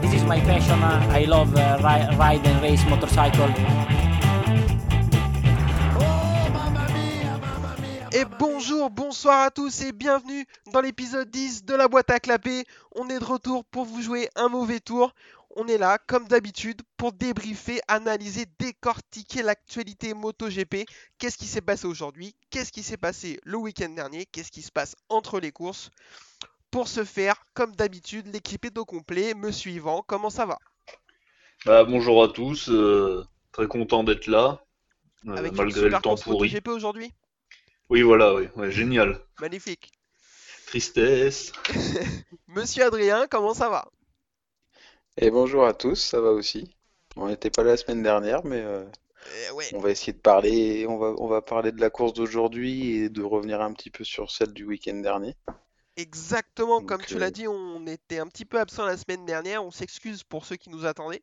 this is my passion. I love uh, ri- ride and race motorcycle. Et bonjour, bonsoir à tous et bienvenue dans l'épisode 10 de la boîte à clapper. On est de retour pour vous jouer un mauvais tour. On est là, comme d'habitude, pour débriefer, analyser, décortiquer l'actualité MotoGP. Qu'est-ce qui s'est passé aujourd'hui? Qu'est-ce qui s'est passé le week-end dernier? Qu'est-ce qui se passe entre les courses? Pour ce faire, comme d'habitude, l'équipe est au complet. Me suivant, comment ça va? Bah, bonjour à tous, euh, très content d'être là, euh, Avec une malgré super le temps pourri. MotoGP aujourd'hui? Oui, voilà, oui, ouais, génial. Magnifique. Tristesse. Monsieur Adrien, comment ça va? Et bonjour à tous, ça va aussi. On n'était pas là la semaine dernière, mais euh, Eh ouais. on va essayer de parler, on va, on va parler de la course d'aujourd'hui et de revenir un petit peu sur celle du week-end dernier. Exactement, Donc, comme tu euh, l'as dit, on était un petit peu absent la semaine dernière, on s'excuse pour ceux qui nous attendaient.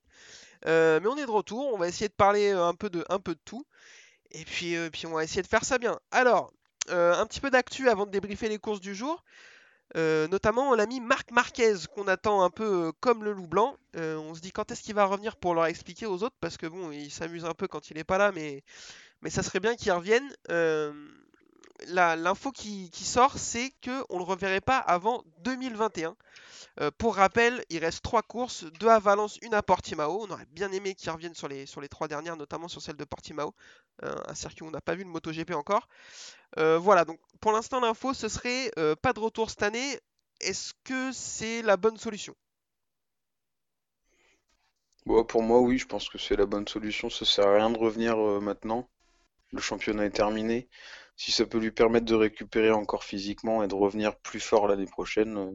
Euh, mais on est de retour, on va essayer de parler euh, un peu de, un peu de tout. Et puis, euh, puis on va essayer de faire ça bien. Alors, euh, un petit peu d'actu avant de débriefer les courses du jour. Euh, notamment l'ami Marc Marquez qu'on attend un peu euh, comme le loup blanc. Euh, on se dit quand est-ce qu'il va revenir pour leur expliquer aux autres parce que bon, il s'amuse un peu quand il est pas là, mais, mais ça serait bien qu'il revienne. L'info qui, sort, c'est que on le reverrait pas avant 2021. Euh, pour rappel, il reste trois courses, deux à Valence, une à Portimao. On aurait bien aimé qu'il revienne sur les, sur les trois dernières, notamment sur celle de Portimao, euh, un circuit où on n'a pas vu de MotoGP encore. Euh, voilà, donc pour l'instant l'info, ce serait pas de retour cette année. Est-ce que c'est la bonne solution? Bon, pour moi, oui, je pense que c'est la bonne solution. Ça sert à rien de revenir maintenant. Le championnat est terminé. Si ça peut lui permettre de récupérer encore physiquement et de revenir plus fort l'année prochaine, euh,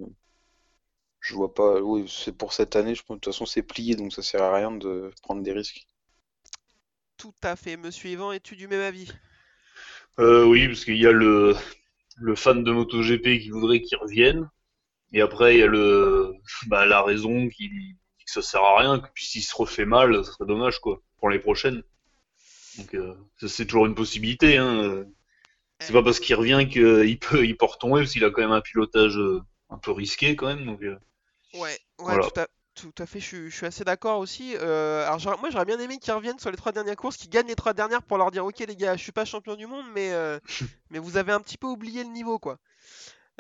je vois pas. Oui, c'est pour cette année. Je pense de toute façon c'est plié, donc ça sert à rien de prendre des risques. Tout à fait, monsieur Yvan, es-tu du même avis? Euh, oui, parce qu'il y a le, le fan de MotoGP qui voudrait qu'il revienne, et après il y a le, bah, la raison qui dit que ça sert à rien, que puis s'il se refait mal, ça serait dommage, quoi, pour les prochaines. Donc, euh, ça, c'est toujours une possibilité, hein. C'est pas parce qu'il revient qu'il peut, il peut retomber, parce qu'il a quand même un pilotage euh, un peu risqué, quand même, donc... euh, Ouais, ouais, Voilà. tout à, tout à fait, je, suis- je suis assez d'accord aussi. Euh, alors moi j'aurais bien aimé qu'ils reviennent sur les trois dernières courses, qu'ils gagnent les trois dernières pour leur dire ok les gars, je suis pas champion du monde, mais, euh, mais vous avez un petit peu oublié le niveau quoi.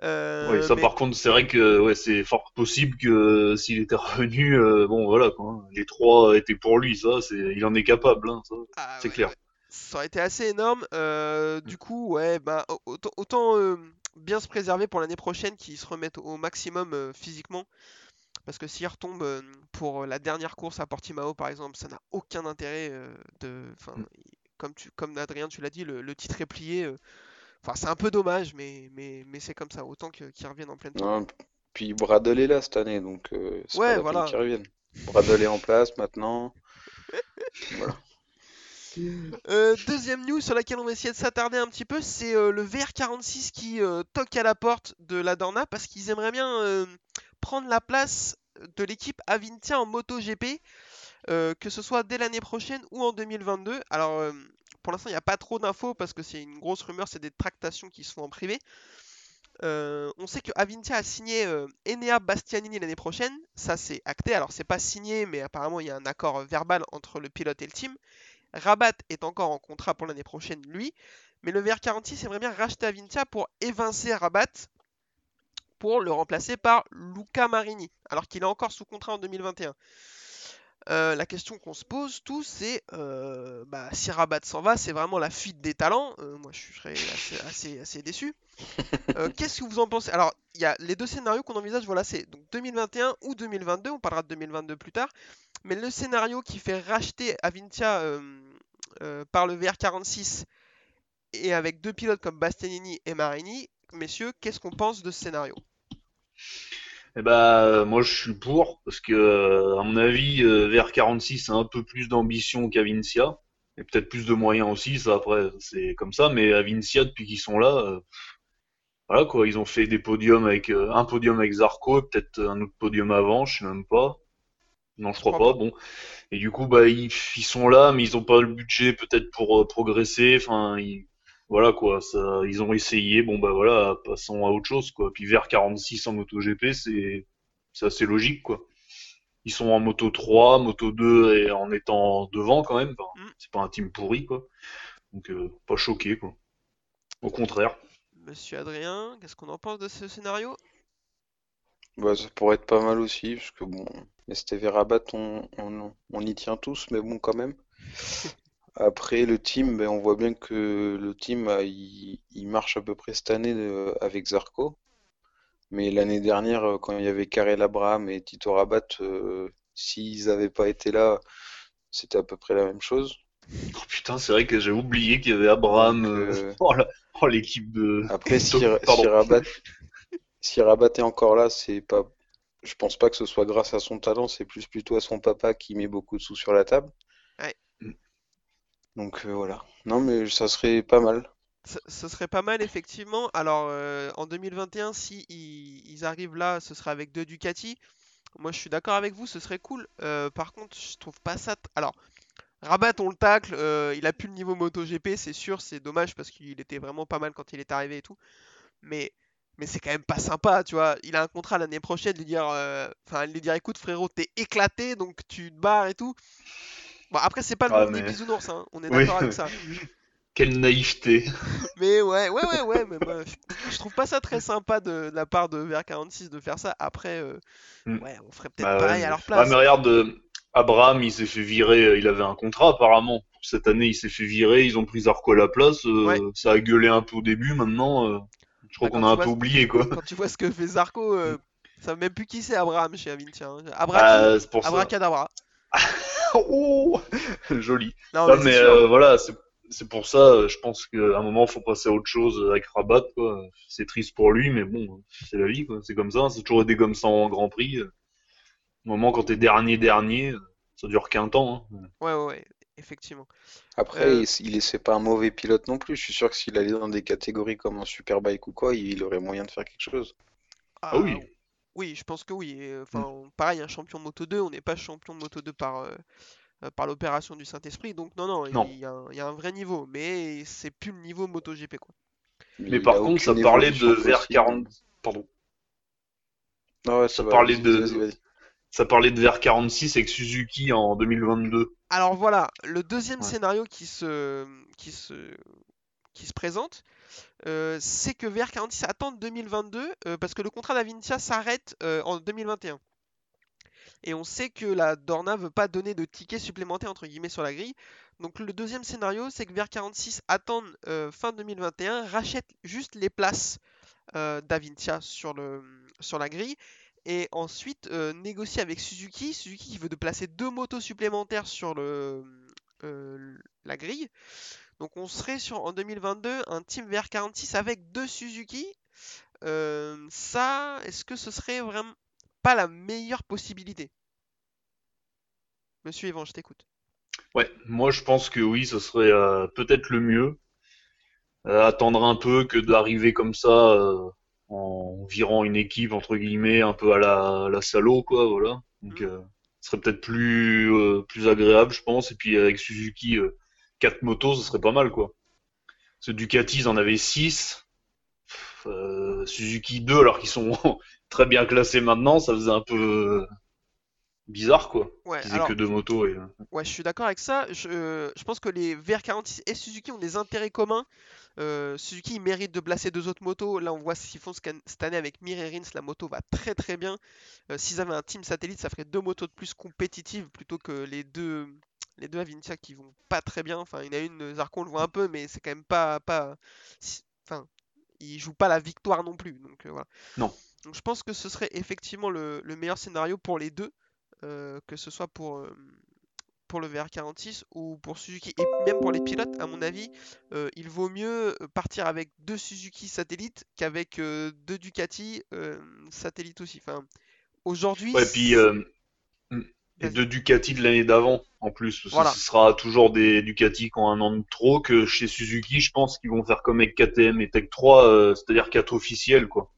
Euh, Oui, ça mais- par contre, c'est vrai que ouais, c'est fort possible que s'il était revenu, euh, bon voilà quoi, hein, les trois étaient pour lui, ça, c'est, il en est capable, hein, ça, Ah c'est ouais, clair. ouais. Ça aurait été assez énorme. Euh, du coup, ouais, bah, au- autant, autant, euh, bien se préserver pour l'année prochaine, qu'ils se remettent au maximum euh, physiquement. Parce que s'ils retombent pour la dernière course à Portimao, par exemple, ça n'a aucun intérêt de. Enfin, Mm. comme tu, comme Adrien, tu l'as dit, le, le titre est plié. Enfin, c'est un peu dommage, mais, mais, mais c'est comme ça. Autant qu'ils reviennent en pleine. Non, puis Bradle est là cette année, donc c'est Ouais, pas la voilà. peine qu'il revienne. Bradle est en place maintenant. Voilà. Euh, deuxième news sur laquelle on va essayer de s'attarder un petit peu, c'est euh, le VR46 qui euh, toque à la porte de la Dorna parce qu'ils aimeraient bien prendre la place de l'équipe Avintia en MotoGP, que ce soit dès l'année prochaine ou en 2022. Alors, pour l'instant, il n'y a pas trop d'infos parce que c'est une grosse rumeur, c'est des tractations qui se font en privé. On sait que Avintia a signé Enea Bastianini l'année prochaine, ça c'est acté. Alors, c'est pas signé, mais apparemment il y a un accord verbal entre le pilote et le team. Rabat est encore en contrat pour l'année prochaine, lui. Mais le VR46 aimerait bien racheter Avintia pour évincer Rabat pour le remplacer par Luca Marini, alors qu'il est encore sous contrat en 2021. Euh, la question qu'on se pose tous, c'est euh, bah, si Rabat s'en va, c'est vraiment la fuite des talents. Euh, moi, je serais assez, assez, assez déçu. Qu'est-ce que vous en pensez? Alors, il y a les deux scénarios qu'on envisage. Voilà, c'est donc 2021 ou 2022. On parlera de 2022 plus tard. Mais le scénario qui fait racheter Avintia par le VR46 et avec deux pilotes comme Bastianini et Marini, messieurs, qu'est-ce qu'on pense de ce scénario? Et bah, euh, moi je suis pour, parce que, euh, à mon avis, euh, VR46 a un peu plus d'ambition qu'Avincia, et peut-être plus de moyens aussi, ça après, c'est comme ça, mais Avincia, depuis qu'ils sont là, euh, voilà quoi, ils ont fait des podiums avec, euh, un podium avec Zarco, et peut-être un autre podium avant, je sais même pas. Non, je crois crois pas, bon. Et du coup, bah, ils, ils sont là, mais ils ont pas le budget peut-être pour euh, progresser, enfin, ils, voilà quoi, ça, ils ont essayé, bon bah voilà, passons à autre chose quoi. Puis vers 46 en MotoGP, c'est c'est assez logique quoi. ils sont en moto 3, moto 2 et en étant devant quand même. Enfin, Mm. C'est pas un team pourri quoi. Donc euh, pas choqué quoi. Au contraire. Monsieur Adrien, qu'est-ce qu'on en pense de ce scénario? Bah, ça pourrait être pas mal aussi, parce que bon, STV Rabat, on, on, on y tient tous, mais bon, quand même. Après, le team, ben, on voit bien que le team, ah, il, il marche à peu près cette année euh, avec Zarco. Mais l'année dernière, euh, quand il y avait Karel Abraham et Tito Rabat, euh, s'ils n'avaient pas été là, c'était à peu près la même chose. Oh putain, c'est vrai que j'ai oublié qu'il y avait Abraham. Euh, euh, Oh, la- oh, l'équipe de. Après, si Rabat, si Rabat est encore là, c'est pas, je pense pas que ce soit grâce à son talent, c'est plus plutôt à son papa qui met beaucoup de sous sur la table. Donc euh, voilà. Non, mais ça serait pas mal. Ce, serait pas mal effectivement. Alors euh, en 2021, si ils, arrivent là, ce sera avec deux Ducati. Moi je suis d'accord avec vous, ce serait cool. Euh, par contre, je trouve pas ça. Alors, Rabat, on le tacle, il a plus le niveau MotoGP, c'est sûr, c'est dommage parce qu'il était vraiment pas mal quand il est arrivé et tout. Mais, mais c'est quand même pas sympa, tu vois. Il a un contrat l'année prochaine, lui dire, enfin, lui dire, écoute frérot, t'es éclaté, donc tu te barres et tout. Bon, après, c'est pas le Ouais, monde des mais- bisounours, hein, on est Oui. d'accord avec ça. Quelle naïveté. Mais ouais, ouais, ouais, ouais, mais moi, je, trouve pas ça très sympa de, de la part de VR46 de faire ça. Après, euh, Mm. ouais, on ferait peut-être Bah, pareil ouais, à leur place. Ah, mais regarde, euh, Abraham, il s'est fait virer, euh, il avait un contrat apparemment. Cette année, il s'est fait virer, ils ont pris Zarco à la place. euh, Ouais. Ça a gueulé un peu au début, maintenant, je crois Bah, qu'on a un peu oublié quoi. Quand tu vois ce que fait Zarco, euh, ça savent même plus qui c'est Abraham chez Avintia. hein. Ah, pour ça. Abracadabra. Oh, joli. Non, mais euh, voilà, c'est pour ça, euh, je pense qu'à un moment, faut passer à autre chose avec Rabat, quoi. C'est triste pour lui, mais bon, c'est la vie, quoi. C'est comme ça, c'est toujours été comme ça en Grand Prix. Au moment quand t'es dernier, dernier, ça dure qu'un temps. hein. Ouais, ouais, ouais, effectivement. Après, Euh, il, il est- c'est pas un mauvais pilote non plus. Je suis sûr que s'il allait dans des catégories comme un Superbike ou quoi, il aurait moyen de faire quelque chose. Ah oui. Oui, je pense que oui. Et, euh, Enfin, pareil, un champion de Moto 2, on n'est pas champion de Moto 2 par, euh, euh, par l'opération du Saint-Esprit. Donc, non, non, il y a un, il y a un vrai niveau. Mais c'est plus le niveau MotoGP, quoi. Mais par contre, ça parlait de vers possible. 40. Pardon. Ah ouais, Ça va, parlait vas-y, de- vas-y, vas-y. Ça parlait de vers 46 avec Suzuki en 2022. Alors voilà, le deuxième Ouais. scénario qui se, qui se, qui se présente, euh, c'est que VR46 attend 2022 euh, parce que le contrat d'Avincia s'arrête euh, en 2021. Et on sait que la Dorna veut pas donner de tickets supplémentaires entre guillemets sur la grille. Donc le deuxième scénario, c'est que VR46 attendent euh, fin 2021, rachètent juste les places d'Avincia sur, le, sur la grille et ensuite négocier avec Suzuki. Suzuki qui veut de placer deux motos supplémentaires sur le, la grille. Donc on serait sur en 2022 un team VR46 avec deux Suzuki. Euh, ça, est-ce que ce serait vraiment pas la meilleure possibilité? Monsieur Yvan, je t'écoute. Ouais, moi je pense que oui, ce serait euh, peut-être le mieux. Euh, attendre un peu que d'arriver comme ça en virant une équipe entre guillemets un peu à la, la salaud quoi, voilà. Donc Mm. euh, ce serait peut-être plus plus agréable, je pense. Et puis avec Suzuki euh, quatre motos, ce serait pas mal quoi. Ce Ducati, ils en avaient 6. Suzuki 2 alors qu'ils sont très bien classés maintenant, ça faisait un peu euh, bizarre quoi. Ouais, Qu'ils aient alors, que deux motos et euh, ouais, je suis d'accord avec ça. Je, euh, je pense que les VR46 et Suzuki ont des intérêts communs. Euh, Suzuki mérite de placer deux autres motos. Là, on voit ce qu'ils font cette année avec Mir et Rins. La moto va très très bien. Euh, S'ils avaient un team satellite, ça ferait deux motos de plus compétitives plutôt que les deux, les deux Avincia qui vont pas très bien. Enfin, il y en a une, Zarco, on le voit un peu, mais c'est quand même pas. pas Enfin, il joue pas la victoire non plus. Donc, euh, voilà. Non. Donc, je pense que ce serait effectivement le, le meilleur scénario pour les deux. euh, que ce soit pour, euh, pour le VR46 ou pour Suzuki. Et même pour les pilotes, à mon avis, euh, il vaut mieux partir avec deux Suzuki satellites qu'avec euh, deux Ducati euh, satellites aussi. Enfin, aujourd'hui, Ouais, puis euh, et Vas-y. de Ducati de l'année d'avant en plus. Parce que Voilà. ce sera toujours des Ducati qui ont un an de trop que chez Suzuki, je pense qu'ils vont faire comme avec KTM et Tech 3, euh, c'est-à-dire 4 officiels quoi.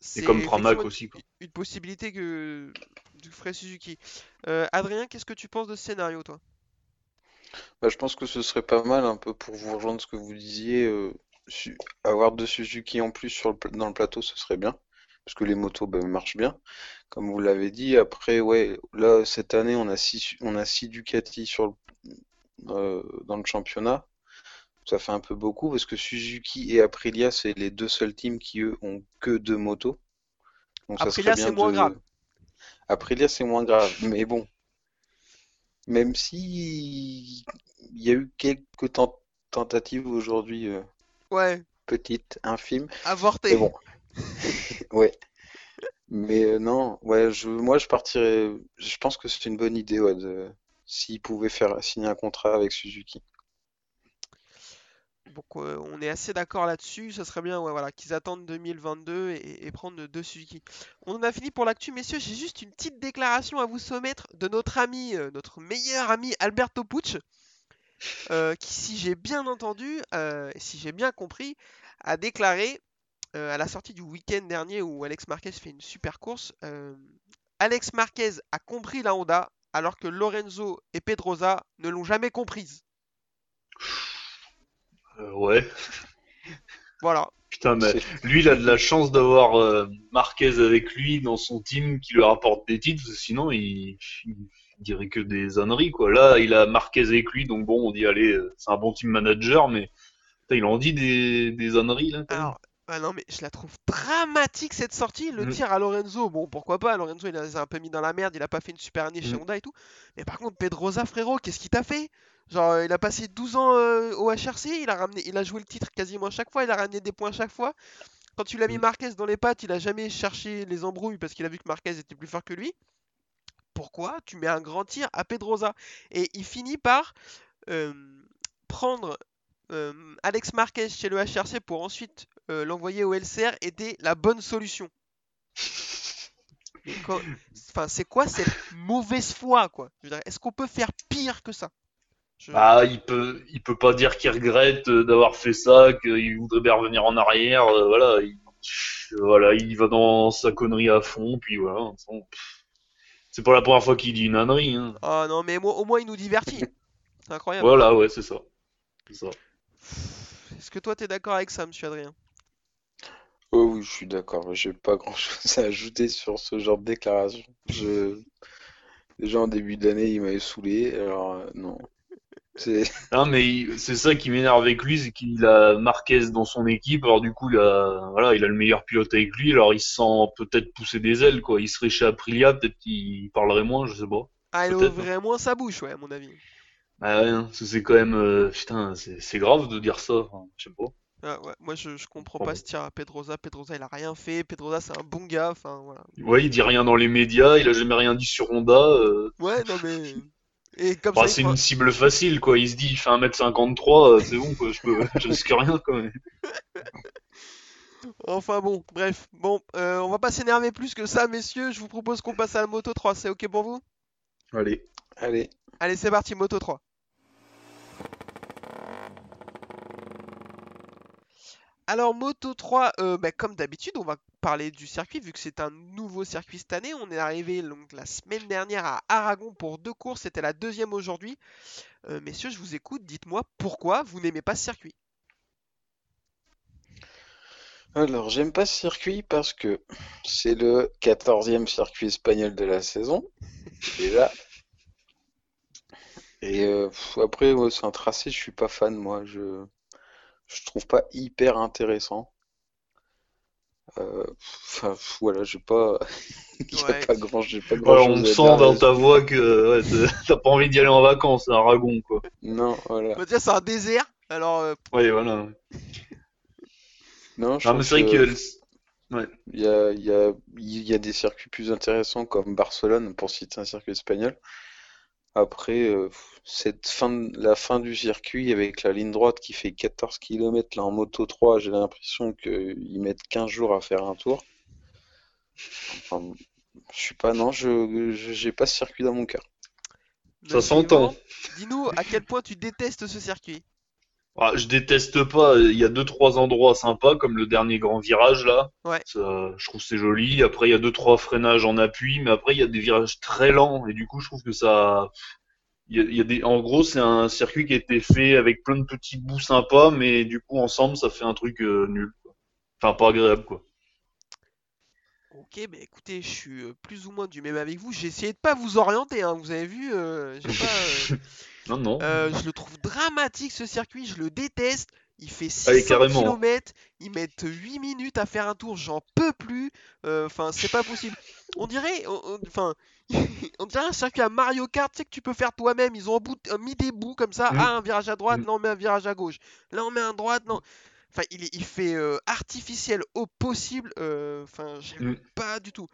c'est Et comme Pramac aussi quoi. une possibilité que du ferait Suzuki. Euh, Adrien, qu'est-ce que tu penses de ce scénario, toi? Bah, je pense que ce serait pas mal, un peu pour vous rejoindre ce que vous disiez. euh, su- avoir deux Suzuki en plus sur le dans le plateau, ce serait bien. Parce que les motos ben, marchent bien, comme vous l'avez dit. Après, ouais, là cette année on a six, on a six Ducati sur le- euh, dans le championnat. Ça fait un peu beaucoup parce que Suzuki et Aprilia c'est les deux seuls teams qui eux ont que deux motos. Donc Aprilia, c'est moins grave. Aprilia c'est moins grave, mais bon. Même si il y a eu quelques tent- tentatives aujourd'hui, euh, Ouais, petites, infimes, avorté. mais bon, ouais. Mais euh, non, ouais, je, moi je partirais. Je pense que c'est une bonne idée, ouais, de, s'ils pouvaient faire signer un contrat avec Suzuki. Donc on est assez d'accord là-dessus, ça serait bien ouais, voilà, qu'ils attendent 2022 et, et prendre deux Suzuki. On en a fini pour l'actu, messieurs, j'ai juste une petite déclaration à vous soumettre de notre ami, euh, notre meilleur ami Alberto Pucci, euh, qui si j'ai bien entendu, si j'ai bien compris, a déclaré à la sortie du week-end dernier où Alex Marquez fait une super course, euh, Alex Marquez a compris la Honda alors que Lorenzo et Pedrosa ne l'ont jamais comprise. Euh, ouais. Voilà. Putain, mais lui, il a de la chance d'avoir euh, Marquez avec lui dans son team qui lui rapporte des titres, sinon il, il dirait que des âneries, quoi. Là, il a Marquez avec lui, donc bon, on dit, allez, euh, c'est un bon team manager, mais putain, il en dit des, des âneries, là. Alors, ah non, mais je la trouve dramatique cette sortie. Le Mm. tir à Lorenzo, bon, pourquoi pas. Lorenzo, il les a un peu mis dans la merde. Il a pas fait une super année chez Mm. Honda et tout. Mais par contre, Pedrosa, frérot, qu'est-ce qu'il t'a fait? Genre, il a passé 12 ans euh, au HRC. Il a ramené, il a joué le titre quasiment à chaque fois. Il a ramené des points à chaque fois. Quand tu l'as mis Mm. Marquez dans les pattes, il a jamais cherché les embrouilles parce qu'il a vu que Marquez était plus fort que lui. Pourquoi tu mets un grand tir à Pedrosa? Et il finit par euh, prendre euh, Alex Marquez chez le HRC pour ensuite euh, l'envoyer au LCR était la bonne solution. Quand- Enfin, c'est quoi cette mauvaise foi, quoi? Est-ce qu'on peut faire pire que ça? Je- Ah, il peut, il peut pas dire qu'il regrette euh, d'avoir fait ça, qu'il voudrait bien revenir en arrière, euh, voilà. Il, voilà, il va dans sa connerie à fond, puis voilà. C'est pas la première fois qu'il dit une ânerie, hein. Ah non, mais moi, au moins il nous divertit. C'est incroyable. Voilà, ouais, c'est ça. C'est ça. Est-ce que toi t'es d'accord avec ça, monsieur Adrien? Oh oui, je suis d'accord. J'ai pas grand-chose à ajouter sur ce genre de déclaration. Je... Déjà en début d'année, il m'avait saoulé. Alors euh, non, c'est Non, mais il- c'est ça qui m'énerve avec lui, c'est qu'il a Marquez dans son équipe, alors du coup, il a, voilà, il a le meilleur pilote avec lui, alors il se sent peut-être pousser des ailes, quoi. Il serait chez Aprilia, peut-être qu'il parlerait moins, je sais pas. Ah, il Peut-être, ouvrait moins sa bouche, ouais, à mon avis. Ah ouais, hein, c'est quand même, euh, putain, c'est c'est grave de dire ça, enfin, je sais pas. Ah, ouais, moi je, je comprends Pardon. pas ce tir à Pedrosa. Pedrosa il a rien fait. Pedrosa c'est un bon gars. Enfin voilà. Ouais, il dit rien dans les médias, il a jamais rien dit sur Honda, euh, Ouais, non mais. Et comme bah, ça, il c'est une cible facile, quoi. Il se dit, il fait 1m53, euh, c'est bon, quoi, je peux, je risque rien, quand même. Enfin bon, bref. Bon, euh, on va pas s'énerver plus que ça, messieurs. Je vous propose qu'on passe à la Moto 3. C'est ok pour vous? Allez. allez. Allez, c'est parti, Moto 3. Alors, Moto 3, euh, bah, comme d'habitude, on va parler du circuit, vu que c'est un nouveau circuit cette année. On est arrivé donc, la semaine dernière à Aragon pour deux courses, c'était la deuxième aujourd'hui. Euh, messieurs, je vous écoute, dites-moi pourquoi vous n'aimez pas ce circuit? Alors, j'aime pas ce circuit parce que c'est le 14e circuit espagnol de la saison, déjà. Et euh, après, ouais, c'est un tracé, je suis pas fan, moi. Je, je trouve pas hyper intéressant. Euh, Enfin, voilà, j'ai pas, il y a Ouais. pas grand, j'ai pas Ouais, grand on chose à sent dire dans ta voix que ouais, t'as- pas envie d'y aller en vacances à Aragon, quoi. Non, voilà. Bah, c'est un désert, alors euh, Ouais, voilà. Non, je Non, mais trouve c'est vrai que que ouais. Il y a, il y a, il y a des circuits plus intéressants comme Barcelone, pour citer un circuit espagnol. Après, euh, cette fin, de- la fin du circuit avec la ligne droite qui fait 14 km là en moto 3, j'ai l'impression qu'ils mettent 15 jours à faire un tour. Enfin, je suis pas, non, je, j'ai pas ce circuit dans mon cœur. Ça s'entend. Dis-nous à quel point tu détestes ce circuit. Ah, je déteste pas. Il y a deux trois endroits sympas comme le dernier grand virage là. Ouais. Ça, je trouve que c'est joli. Après il y a deux trois freinages en appui, mais après il y a des virages très lents et du coup je trouve que ça. Il y a, il y a des. En gros c'est un circuit qui a été fait avec plein de petits bouts sympas, mais du coup ensemble ça fait un truc euh, nul. quoi. Enfin pas agréable quoi. Ok, bah écoutez, je suis euh, plus ou moins du même avec vous. J'ai essayé de pas vous orienter, hein, vous avez vu, euh, pas, euh, Non, non. euh, je le trouve dramatique ce circuit, je le déteste. Il fait Allez, 600 carrément. km, ils mettent 8 minutes à faire un tour, j'en peux plus. Euh, Enfin, c'est pas possible. On dirait, on- on- enfin, on dirait un circuit à Mario Kart, tu sais que tu peux faire toi-même. Ils ont mis des bouts comme ça. Ah, un virage à droite, Mm. là on met un virage à gauche. Là on met un droite, non. Enfin, il, est- il fait euh, artificiel au possible. euh, Enfin, j'aime Mm. pas du tout.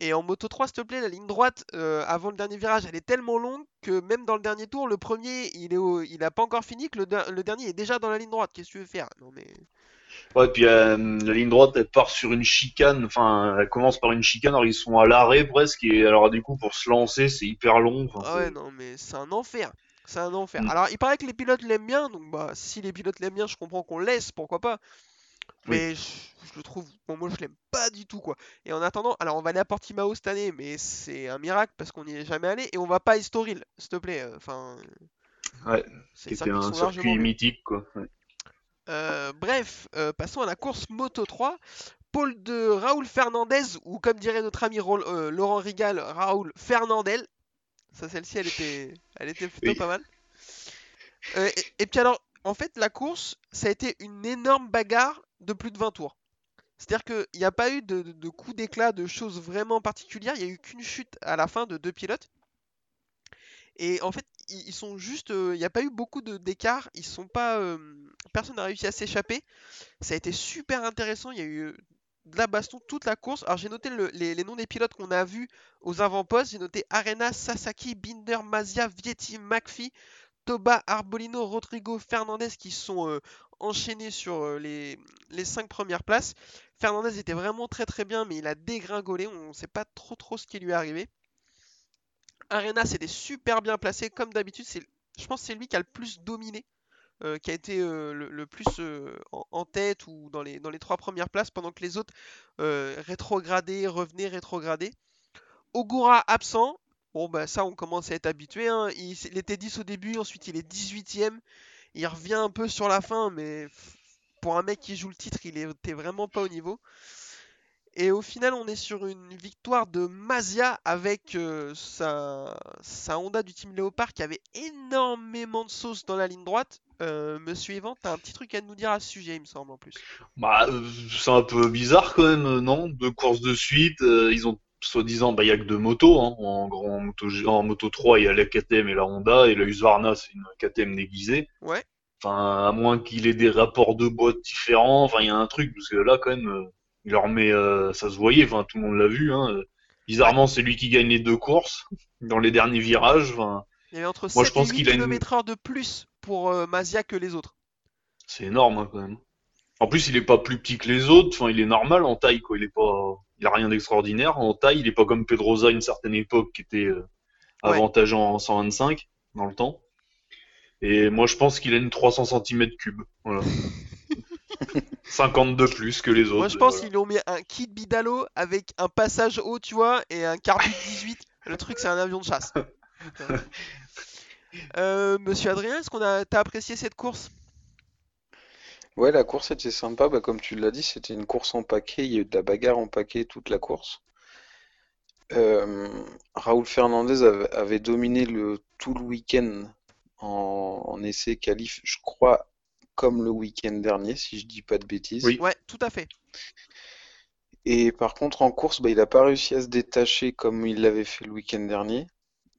Et en Moto 3, s'il te plaît, la ligne droite euh, avant le dernier virage, elle est tellement longue que même dans le dernier tour, le premier, il est au- il a pas encore fini, que le, der- le dernier est déjà dans la ligne droite. Qu'est-ce que tu veux faire? Non mais Ouais, puis euh, la ligne droite, elle part sur une chicane. Enfin, elle commence par une chicane, alors ils sont à l'arrêt presque. Et alors, du coup, pour se lancer, c'est hyper long. Ah ouais, non mais c'est un enfer. C'est un enfer. Mm. Alors, il paraît que les pilotes l'aiment bien, donc bah si les pilotes l'aiment bien, je comprends qu'on laisse, pourquoi pas? Oui. Mais je, je le trouve, bon, moi je l'aime pas du tout quoi. Et en attendant, alors on va aller à Portimao cette année, mais c'est un miracle parce qu'on n'y est jamais allé et on va pas à Estoril, s'il te plaît. euh, Enfin, Ouais, c'est qui des était circuits qui un circuit mythique, quoi. Ouais. Euh, bref, euh, passons à la course Moto 3. Pôle de Raoul Fernandez, ou comme dirait notre ami euh, Laurent Rigal, Raoul Fernandel. Ça, celle-ci, elle était, elle était plutôt Oui. pas mal. Et, et puis alors, en fait, la course, ça a été une énorme bagarre de plus de 20 tours. C'est-à-dire qu'il n'y a pas eu de, coups d'éclat, de choses vraiment particulières. Il n'y a eu qu'une chute à la fin de deux pilotes. Et en fait, ils, sont juste. euh, Il n'y a pas eu beaucoup d'écart. Ils sont pas. euh, personne n'a réussi à s'échapper. Ça a été super intéressant. Il y a eu euh, de la baston toute la course. Alors j'ai noté le- les, les noms des pilotes qu'on a vus aux avant-postes. J'ai noté Arena, Sasaki, Binder, Mazia, Vietti, McPhee, Toba, Arbolino, Rodrigo, Fernandez qui sont euh, enchaînés sur euh, les, 5 premières places. Fernandez était vraiment très très bien, mais il a dégringolé. On ne sait pas trop trop ce qui lui est arrivé. Arena s'était super bien placé, comme d'habitude. Je pense que c'est lui qui a le plus dominé, euh, qui a été le, plus en, tête ou dans les, dans trois premières places, pendant que les autres rétrogradaient, revenaient, rétrogradaient. Ogura absent. Bon, bah ça, on commence à être habitué. hein. Il, était 10 au début, ensuite il est 18ème. Il revient un peu sur la fin, mais pour un mec qui joue le titre, il était vraiment pas au niveau. Et au final, on est sur une victoire de Mazia avec euh, sa, Honda du team Léopard qui avait énormément de sauce dans la ligne droite. Euh, Monsieur Yvan, t'as un petit truc à nous dire à ce sujet, il me semble en plus. Bah, euh, c'est un peu bizarre quand même, non? Deux courses de suite, euh, ils ont soi-disant, bah, il y a que deux motos, hein. En grand moto, en moto 3, il y a la KTM et la Honda, et la Husqvarna, c'est une KTM déguisée. Ouais, Enfin, à moins qu'il ait des rapports de boîte différents, enfin, il y a un truc, parce que là, quand même, euh, il leur met, euh, ça se voyait, enfin, tout le monde l'a vu, hein. euh, Bizarrement, c'est lui qui gagne les deux courses, dans les derniers virages, enfin, il y avait entre Moi, je 7 pense et 8 qu'il a une- de plus pour euh, Mazia que les autres. c'est énorme, hein, quand même. En plus, il est pas plus petit que les autres, enfin, il est normal en taille, quoi, il est pas, il a rien d'extraordinaire. En taille, il est pas comme Pedrosa à une certaine époque qui était euh, avantagé en 125 dans le temps. Et moi, je pense qu'il a une 300 cm3, voilà. 50 de plus que les autres. Moi, je pense voilà. qu'ils lui ont mis un kit Bidalo avec un passage haut, tu vois, et un carbu 18. Le truc, c'est un avion de chasse. Euh, Monsieur Adrien, est-ce qu'on a, t'as apprécié cette course? Ouais, la course était sympa. Bah, comme tu l'as dit, c'était une course en paquet. Il y a eu de la bagarre en paquet toute la course. Euh, Raoul Fernandez avait, avait dominé le, tout le week-end en, en essai qualif, je crois, comme le week-end dernier, si je dis pas de bêtises. Oui. Ouais, tout à fait. Et par contre, en course, bah, il n'a pas réussi à se détacher comme il l'avait fait le week-end dernier.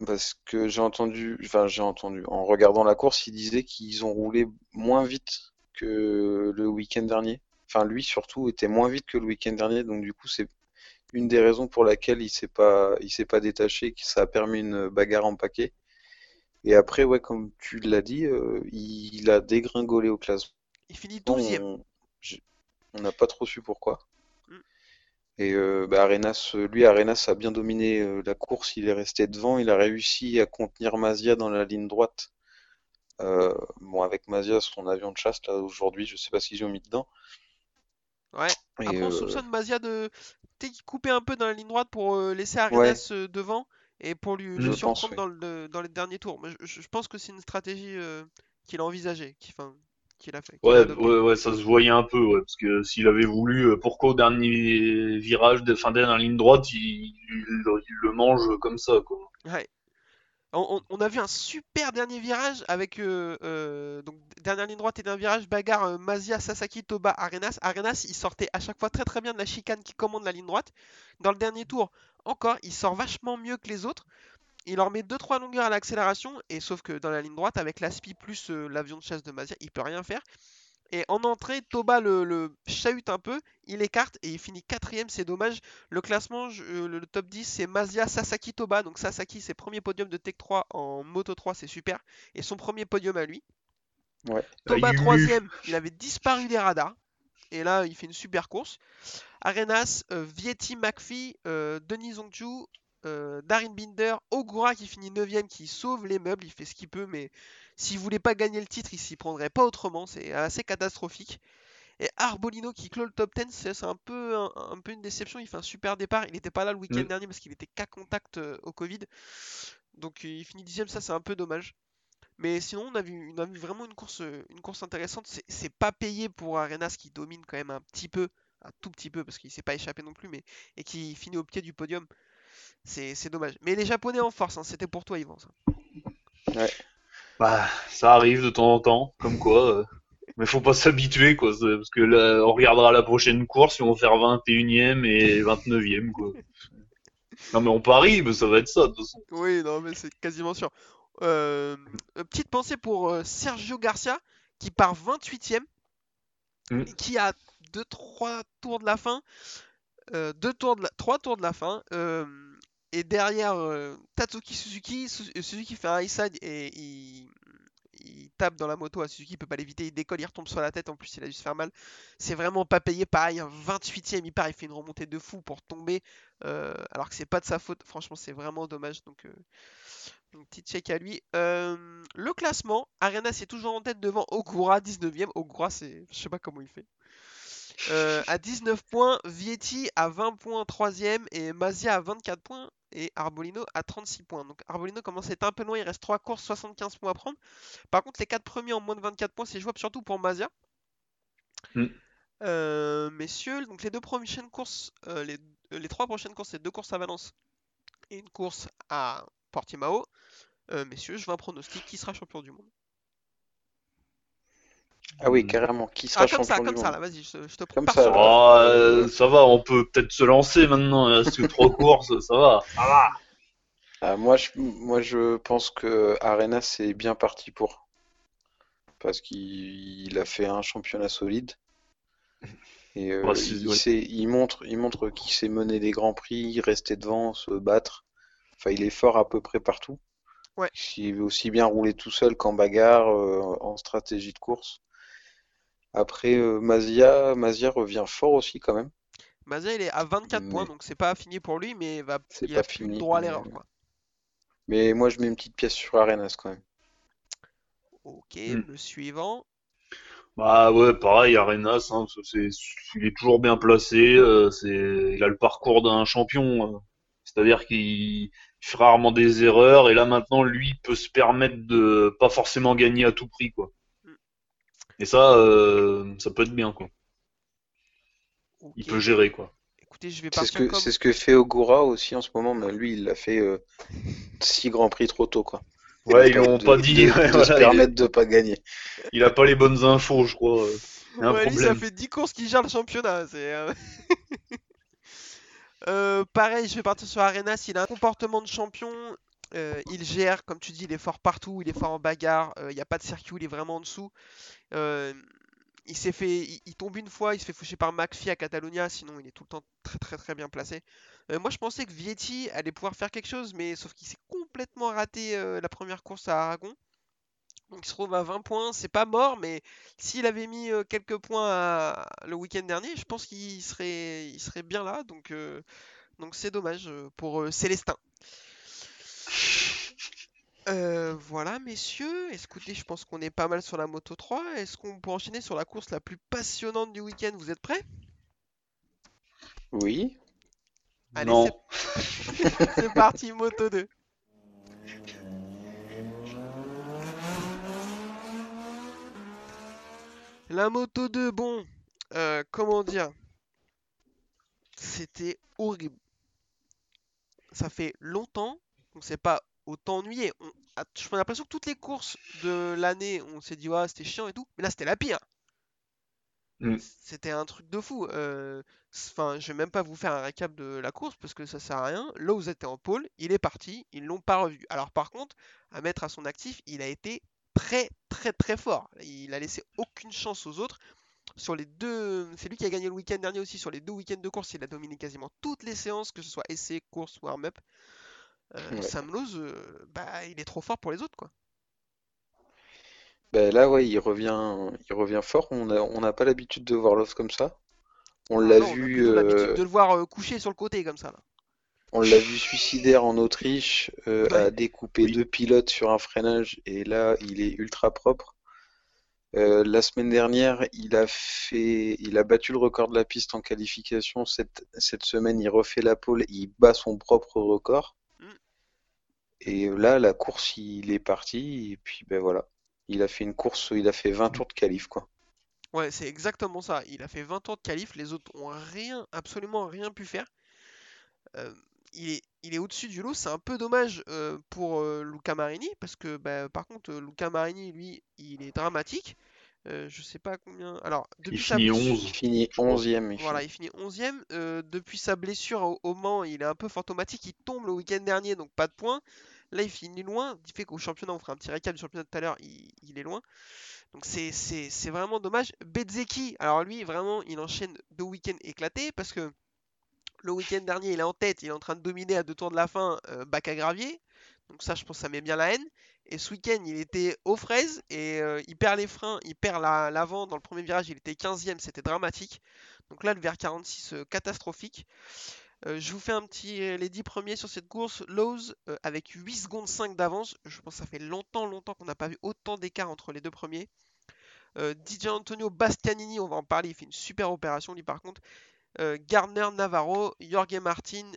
Parce que j'ai entendu, enfin, j'ai entendu, en regardant la course, il disait qu'ils ont roulé moins vite que le week-end dernier. Enfin, lui surtout était moins vite que le week-end dernier. Donc, du coup, c'est une des raisons pour laquelle il s'est pas, il s'est pas détaché, que ça a permis une bagarre en paquet. Et après, ouais, comme tu l'as dit, euh, il, a dégringolé au classement. Il finit 12 On n'a pas trop su pourquoi. Mm. Et euh, bah, Arenas, lui, Arenas a bien dominé euh, la course. Il est resté devant. Il a réussi à contenir Mazia dans la ligne droite. Euh, bon, avec Mazia, son avion de chasse, là, aujourd'hui, je sais pas si j'ai mis dedans. Ouais. Et, Après, on euh, soupçonne Mazia de coupait un peu dans la ligne droite pour euh, laisser Arenas devant et pour lui le surprendre oui. dans, le, dans les derniers tours. Mais je, je pense que c'est une stratégie euh, qu'il a envisagée. Qu'il a fait. Ouais, ouais, ouais, ça se voyait un peu, ouais, parce que s'il avait voulu, pourquoi au dernier virage, de, fin dernière ligne droite, il, il- il le mange comme ça, quoi. Ouais. On, a vu un super dernier virage avec euh, euh, donc dernière ligne droite et dernier virage bagarre euh, Mazia, Sasaki, Toba, Arenas. Arenas il sortait à chaque fois très très bien de la chicane qui commande la ligne droite. Dans le dernier tour, encore, il sort vachement mieux que les autres. Il leur met 2-3 longueurs à l'accélération et sauf que dans la ligne droite avec l'aspi plus euh, l'avion de chasse de Mazia, il peut rien faire. Et en entrée, Toba le, le chahute un peu, il écarte et il finit quatrième, c'est dommage. Le classement, je- euh, le, le top 10, c'est Mazia, Sasaki, Toba. Donc Sasaki, c'est premier podium de Tech 3 en Moto 3, c'est super. Et son premier podium à lui. Ouais. Toba il- troisième, il avait disparu des radars. Et là, il fait une super course. Arenas, euh, Vietti, McPhee, euh, Denis Zongchu, euh, Darin Binder, Ogura qui finit 9ème, qui sauve les meubles, il fait ce qu'il peut, mais s'il voulait pas gagner le titre, il s'y prendrait pas autrement, c'est assez catastrophique. Et Arbolino qui clôt le top 10, c'est un peu, un, un peu une déception, il fait un super départ, il n'était pas là le week-end Mm. dernier parce qu'il était qu'à contact euh, au Covid, donc euh, il finit 10ème, ça c'est un peu dommage. Mais sinon, on a vu, on a vu vraiment une course, une course intéressante. C'est- C'est pas payé pour Arenas qui domine quand même un petit peu, un tout petit peu, parce qu'il s'est pas échappé non plus, mais et qui finit au pied du podium. C'est c'est dommage. Mais les Japonais en force, hein, c'était pour toi, Yvan. ça. Bah, ça arrive de temps en temps, comme quoi. euh, Mais faut pas s'habituer, quoi. c'est- Parce que là, on regardera la prochaine course, ils vont faire 21ème et 29ème, quoi. Non, mais on parie, mais ça va être ça, de toute façon. Oui, non, mais c'est quasiment sûr. Euh, petite pensée pour euh, Sergio Garcia, qui part 28ème, Mm. et qui a 2-3 tours de la fin, euh, deux tours de la, 3 tours de la fin, euh, et derrière euh, Tatsuki Suzuki, Su- euh, Suzuki fait un high side et il, il tape dans la moto à Suzuki, il peut pas l'éviter, il décolle, il retombe sur la tête, en plus il a dû se faire mal. C'est vraiment pas payé, pareil, un 28ème, il part, il fait une remontée de fou pour tomber, euh, alors que c'est pas de sa faute, franchement c'est vraiment dommage, donc... euh, donc petit check à lui. Euh, le classement, Arenas est toujours en tête devant Ogura, 19ème. Ogura, c'est. Je sais pas comment il fait. Euh, à 19 points, Vietti à 20 points, 3ème, et Mazia à 24 points, et Arbolino à 36 points. Donc Arbolino commence à être un peu loin, il reste 3 courses, 75 points à prendre. Par contre, les 4 premiers en moins de 24 points, c'est jouable surtout pour Mazia. Mm. Euh, messieurs, donc les deux prochaines courses, euh, les, les trois prochaines courses, c'est deux courses à Valence et une course à Portimao. Messieurs, je veux un pronostic. Qui sera champion du monde? Ah oui, Hmm. carrément. Qui sera Ah, comme ça, champion comme du ça, monde là, vas-y, je, je te Comme prends ça, là. Oh, euh, ça va, on peut peut-être se lancer maintenant, il reste que trois courses, ça va. Ah, moi, je, moi, je pense que Arena, c'est bien parti pour. Parce qu'il il a fait un championnat solide. Et euh, Ouais, il, ouais. sait- il montre, il montre qu'il sait mener des grands prix, rester devant, se battre. Enfin, il est fort à peu près partout. Ouais. Il veut aussi bien rouler tout seul qu'en bagarre, euh, en stratégie de course. Après, euh, Mazia, Mazia revient fort aussi quand même. Mazia, il est à 24 points, Mais- donc c'est pas fini pour lui, mais va... C'est il pas a plus le fini, droit à mais- l'erreur. quoi. Mais moi, je mets une petite pièce sur Arenas quand même. Ok, Mm. le suivant. Bah ouais, pareil, Arenas, hein, c'est, il est toujours bien placé, euh, c'est, il a le parcours d'un champion, euh, c'est-à-dire qu'il fait rarement des erreurs, et là maintenant, lui peut se permettre de pas forcément gagner à tout prix, quoi. Et ça, euh, ça peut être bien, quoi. Il peut gérer, quoi. Écoutez, je vais C'est ce partir que, comme... ce que fait Ogura aussi en ce moment, mais lui, il l'a fait euh, six grands prix trop tôt, quoi. Ouais, ils l'ont pas dit, de, ouais, de voilà, se il- de pas gagner. il, a pas les bonnes infos, je crois. euh. Il y a un Ouais, lui, ça fait 10 courses qu'il gère le championnat. C'est, euh, Euh, pareil, je vais partir sur Arenas. Il a un comportement de champion. Euh, il gère, comme tu dis, il est fort partout. Il est fort en bagarre. euh, Il n'y a pas de circuit, il est vraiment en dessous. Euh, il s'est fait, il, tombe une fois, il se fait foucher par McPhee à Catalunya. Sinon, il est tout le temps très très très bien placé. Moi, je pensais que Vietti allait pouvoir faire quelque chose, mais sauf qu'il s'est complètement raté la première course à Aragon. Il se trouve à 20 points, c'est pas mort, mais s'il avait mis quelques points le week-end dernier, je pense qu'il serait, il serait bien là. Donc c'est dommage pour Célestin. Euh, voilà, messieurs. Écoutez, je pense qu'on est pas mal sur la Moto 3. Est-ce qu'on peut enchaîner sur la course la plus passionnante du week-end? Vous êtes prêts? Oui. Allez, non. c'est- C'est parti, Moto 2. La Moto 2, bon, euh, comment dire? C'était horrible. Ça fait longtemps qu'on s'est pas autant ennuyé. On a- J'ai l'impression que toutes les courses de l'année, on s'est dit, ouais, c'était chiant et tout. Mais là, c'était la pire. Mm. C'était un truc de fou. Euh, Enfin, je vais même pas vous faire un récap de la course parce que ça sert à rien. Lowe's était en pôle, il est parti, ils l'ont pas revu. Alors par contre, à mettre à son actif, il a été très très très fort. Il a laissé aucune chance aux autres. Sur les deux, c'est lui qui a gagné le week-end dernier aussi. Sur les deux week-ends de course, il a dominé quasiment toutes les séances, que ce soit essai, course, warm-up. Euh, Ouais. Sam euh, bah, il est trop fort pour les autres quoi. Ben là, ouais, il revient, il revient fort. On a, on n'a pas l'habitude de voir Love comme ça. On Ah l'a non, on a vu, l'habitude euh, de le voir couché sur le côté comme ça là. on l'a vu suicidaire en Autriche, euh, Ouais. à découper Oui. deux pilotes sur un freinage, et là, il est ultra propre. Euh, la semaine dernière, il a fait, il a battu le record de la piste en qualification. Cette, cette semaine, il refait la pole, il bat son propre record. Mm. Et là, la course, il est parti, et puis ben voilà. Il a fait une course, il a fait 20 tours de qualif, quoi. Ouais, c'est exactement ça. Il a fait 20 ans de qualif, les autres ont rien, absolument rien pu faire. Euh, il est, il est au-dessus du lot, c'est un peu dommage euh, pour euh, Luca Marini, parce que bah, par contre, euh, Luca Marini, lui, il est dramatique. Euh, je sais pas combien. Alors, depuis sa finit blessure- 11. Il finit je crois. 11e. il Voilà, finit. il finit 11e. Euh, depuis sa blessure au, au Mans, il est un peu fantomatique. Il tombe le week-end dernier, donc pas de points. Là, il finit loin. Il fait qu'au championnat, on fera un petit récap du championnat tout à l'heure, il, il est loin. Donc c'est vraiment dommage. Bezzeki, alors lui, vraiment, il enchaîne deux week-ends éclatés parce que le week-end dernier, il est en tête, il est en train de dominer à deux tours de la fin, euh, bac à gravier. Donc ça, je pense ça met bien la haine. Et ce week-end, il était aux fraises et euh, il perd les freins, il perd la- l'avant dans le premier virage, il était 15e, c'était dramatique. Donc là, le VR46 euh, catastrophique. Euh, je vous fais un petit euh, les 10 premiers sur cette course. Lowe's euh, avec 8 secondes 5 d'avance. Je pense que ça fait longtemps, longtemps qu'on n'a pas vu autant d'écart entre les deux premiers. DJ Antonio Bastianini, on va en parler, il fait une super opération lui par contre. Gardner Navarro, Jorge Martin,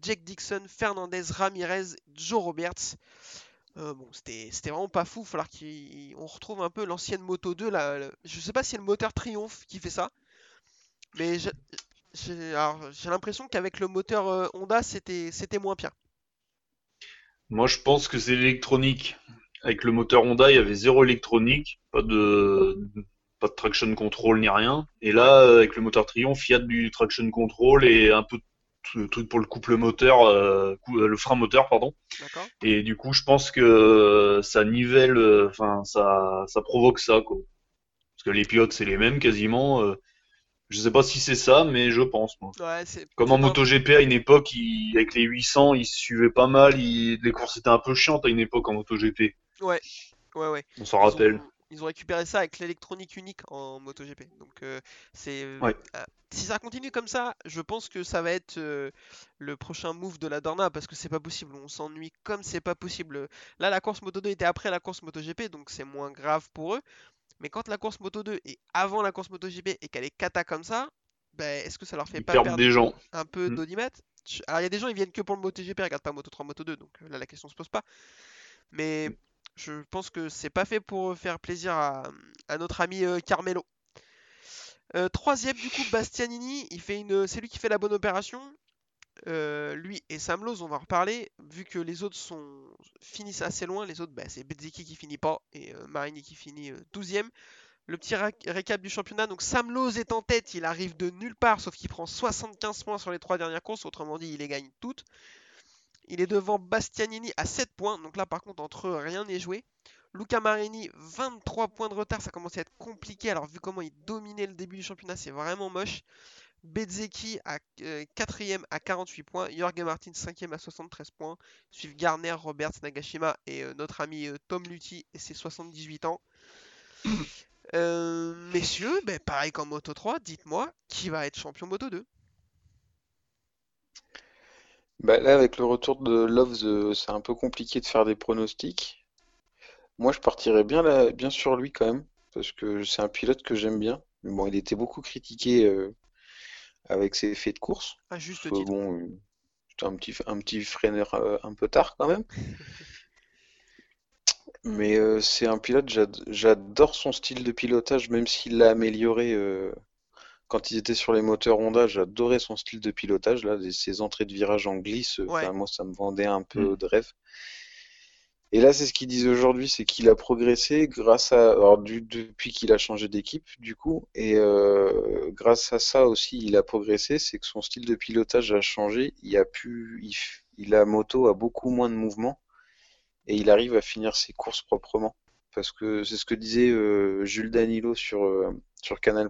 Jake Dixon, Fernandez, Ramirez, Joe Roberts. Bon, c'était vraiment pas fou. Falloir qu'on retrouve un peu l'ancienne Moto 2. Là, le- je sais pas si c'est le moteur Triumph qui fait ça, mais j'ai l'impression qu'avec le moteur euh, Honda, c'était moins pire. Moi, je pense que c'est l'électronique. Avec le moteur Honda, il y avait zéro électronique, pas de, pas de traction control ni rien. Et là, euh, avec le moteur Triumph, il y a du traction control et un peu de truc pour le couple moteur, euh, le frein moteur, pardon. Et du coup, je pense que ça nivelle, enfin, ça, ça provoque ça, quoi. Parce que les pilotes, c'est les mêmes quasiment. euh. Je sais pas si c'est ça, mais je pense, moi. Ouais, Comme en MotoGP à une époque, il- avec les 800, ils se suivaient pas mal. il- les courses étaient un peu chiantes à une époque en MotoGP. Ouais, ouais, ouais. On s'en rappelle. ont, ils ont récupéré ça avec l'électronique unique en MotoGP. Donc euh, c'est euh, Ouais. euh, si ça continue comme ça, je pense que ça va être euh, le prochain move de la Dorna parce que c'est pas possible. On s'ennuie comme c'est pas possible. Là, la course Moto 2 était après la course MotoGP, donc c'est moins grave pour eux. Mais quand la course Moto 2 est avant la course MotoGP et qu'elle est cata comme ça, ben, est-ce que ça leur fait Ils pas perdre des gens. un peu Mm. d'audimat? Alors il y a des gens ils viennent que pour le MotoGP, ils regardent pas Moto 3, Moto 2, donc euh, là la question se pose pas. Mais je pense que c'est pas fait pour euh, faire plaisir à, à notre ami euh, Carmelo. Euh, troisième du coup Bastianini, il fait une, c'est lui qui fait la bonne opération. Euh, lui et Sam Lowe, on va en reparler. Vu que les autres finissent assez loin, les autres bah, c'est Bezzeki qui finit pas et euh, Marini qui finit euh, 12e. Le petit récap du championnat, donc Sam Lowe est en tête, il arrive de nulle part, sauf qu'il prend 75 points sur les trois dernières courses, autrement dit il les gagne toutes. Il est devant Bastianini à 7 points, donc là par contre entre eux rien n'est joué. Luca Marini 23 points de retard, ça commence à être compliqué, alors vu comment il dominait le début du championnat c'est vraiment moche. Bezzeki à 4ème à 48 points, Jorge Martin 5ème à 73 points, suivent Garner, Roberts, Nagashima et euh, notre ami euh, Tom Lutti et ses 78 ans. Euh, messieurs, ben, pareil qu'en Moto 3, dites-moi qui va être champion Moto 2 Bah, là, avec le retour de Loves, euh, c'est un peu compliqué de faire des pronostics. Moi, je partirais bien, là, bien sur lui quand même, parce que c'est un pilote que j'aime bien. Mais bon, il était beaucoup critiqué euh, avec ses faits de course. À juste titre. bon, euh, c'était un petit, un petit freineur euh, un peu tard quand même. Mais euh, c'est un pilote, j'ad- j'adore son style de pilotage, même s'il l'a amélioré euh, quand il était sur les moteurs Honda, j'adorais son style de pilotage, là, ses entrées de virage en glisse, Ouais. enfin, moi ça me vendait un Mm. peu de rêve. Et là, c'est ce qu'ils disent aujourd'hui, c'est qu'il a progressé grâce à, alors, depuis qu'il a changé d'équipe, du coup, et euh, grâce à ça aussi, il a progressé, c'est que son style de pilotage a changé, il a pu, il, a moto à beaucoup moins de mouvements, et il arrive à finir ses courses proprement. Parce que c'est ce que disait euh, Jules Danilo sur, euh, sur Canal+,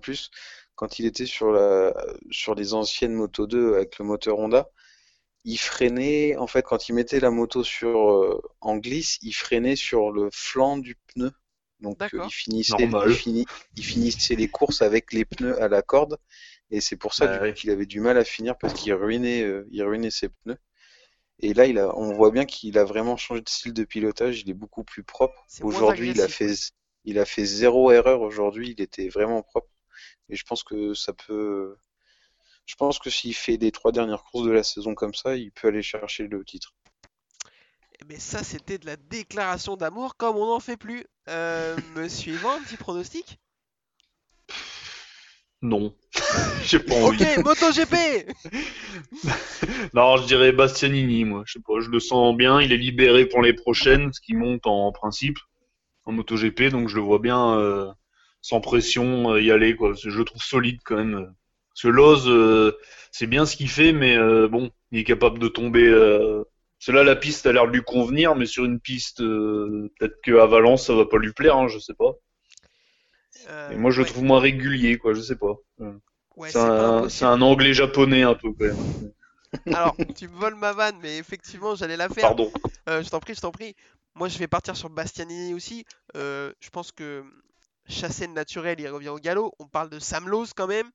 quand il était sur la, sur les anciennes Moto 2 avec le moteur Honda il freinait, en fait, quand il mettait la moto sur euh, en glisse, il freinait sur le flanc du pneu. Donc euh, il finissait, il, fini- il finissait les courses avec les pneus à la corde, et c'est pour ça Bah du coup, oui. qu'il avait du mal à finir parce qu'il ruinait, euh, il ruinait ses pneus. Et là, il a, on voit bien qu'il a vraiment changé de style de pilotage. Il est beaucoup plus propre. Aujourd'hui, il a agressif, fait, il a fait zéro erreur. Aujourd'hui, il était vraiment propre. Et je pense que ça peut, je pense que s'il fait les trois dernières courses de la saison comme ça, il peut aller chercher le titre. Mais ça, c'était de la déclaration d'amour comme on n'en fait plus. Euh, Monsieur Yvan, un petit pronostic? Non. J'ai pas envie. Ok, MotoGP Non, je dirais Bastianini, moi. Je sais pas, je le sens bien. Il est libéré pour les prochaines, ce qui monte en principe en MotoGP, donc je le vois bien euh, sans pression euh, y aller, quoi. Je le trouve solide quand même. Parce que Loz, euh, c'est bien ce qu'il fait, mais euh, bon, il est capable de tomber. Euh... Là, la piste a l'air de lui convenir, mais sur une piste, peut-être qu'à Valence, ça va pas lui plaire, hein, je sais pas. Euh, Et moi, je le trouve moins régulier, quoi. Je sais pas. Ouais, c'est un, anglais japonais un peu quand même. Alors, tu me voles ma vanne, mais effectivement, j'allais la faire. Pardon. Euh, je t'en prie, je t'en prie. Moi, je vais partir sur Bastianini aussi. Euh, je pense que chassé de naturel, il revient au galop. On parle de Sam Lowe quand même.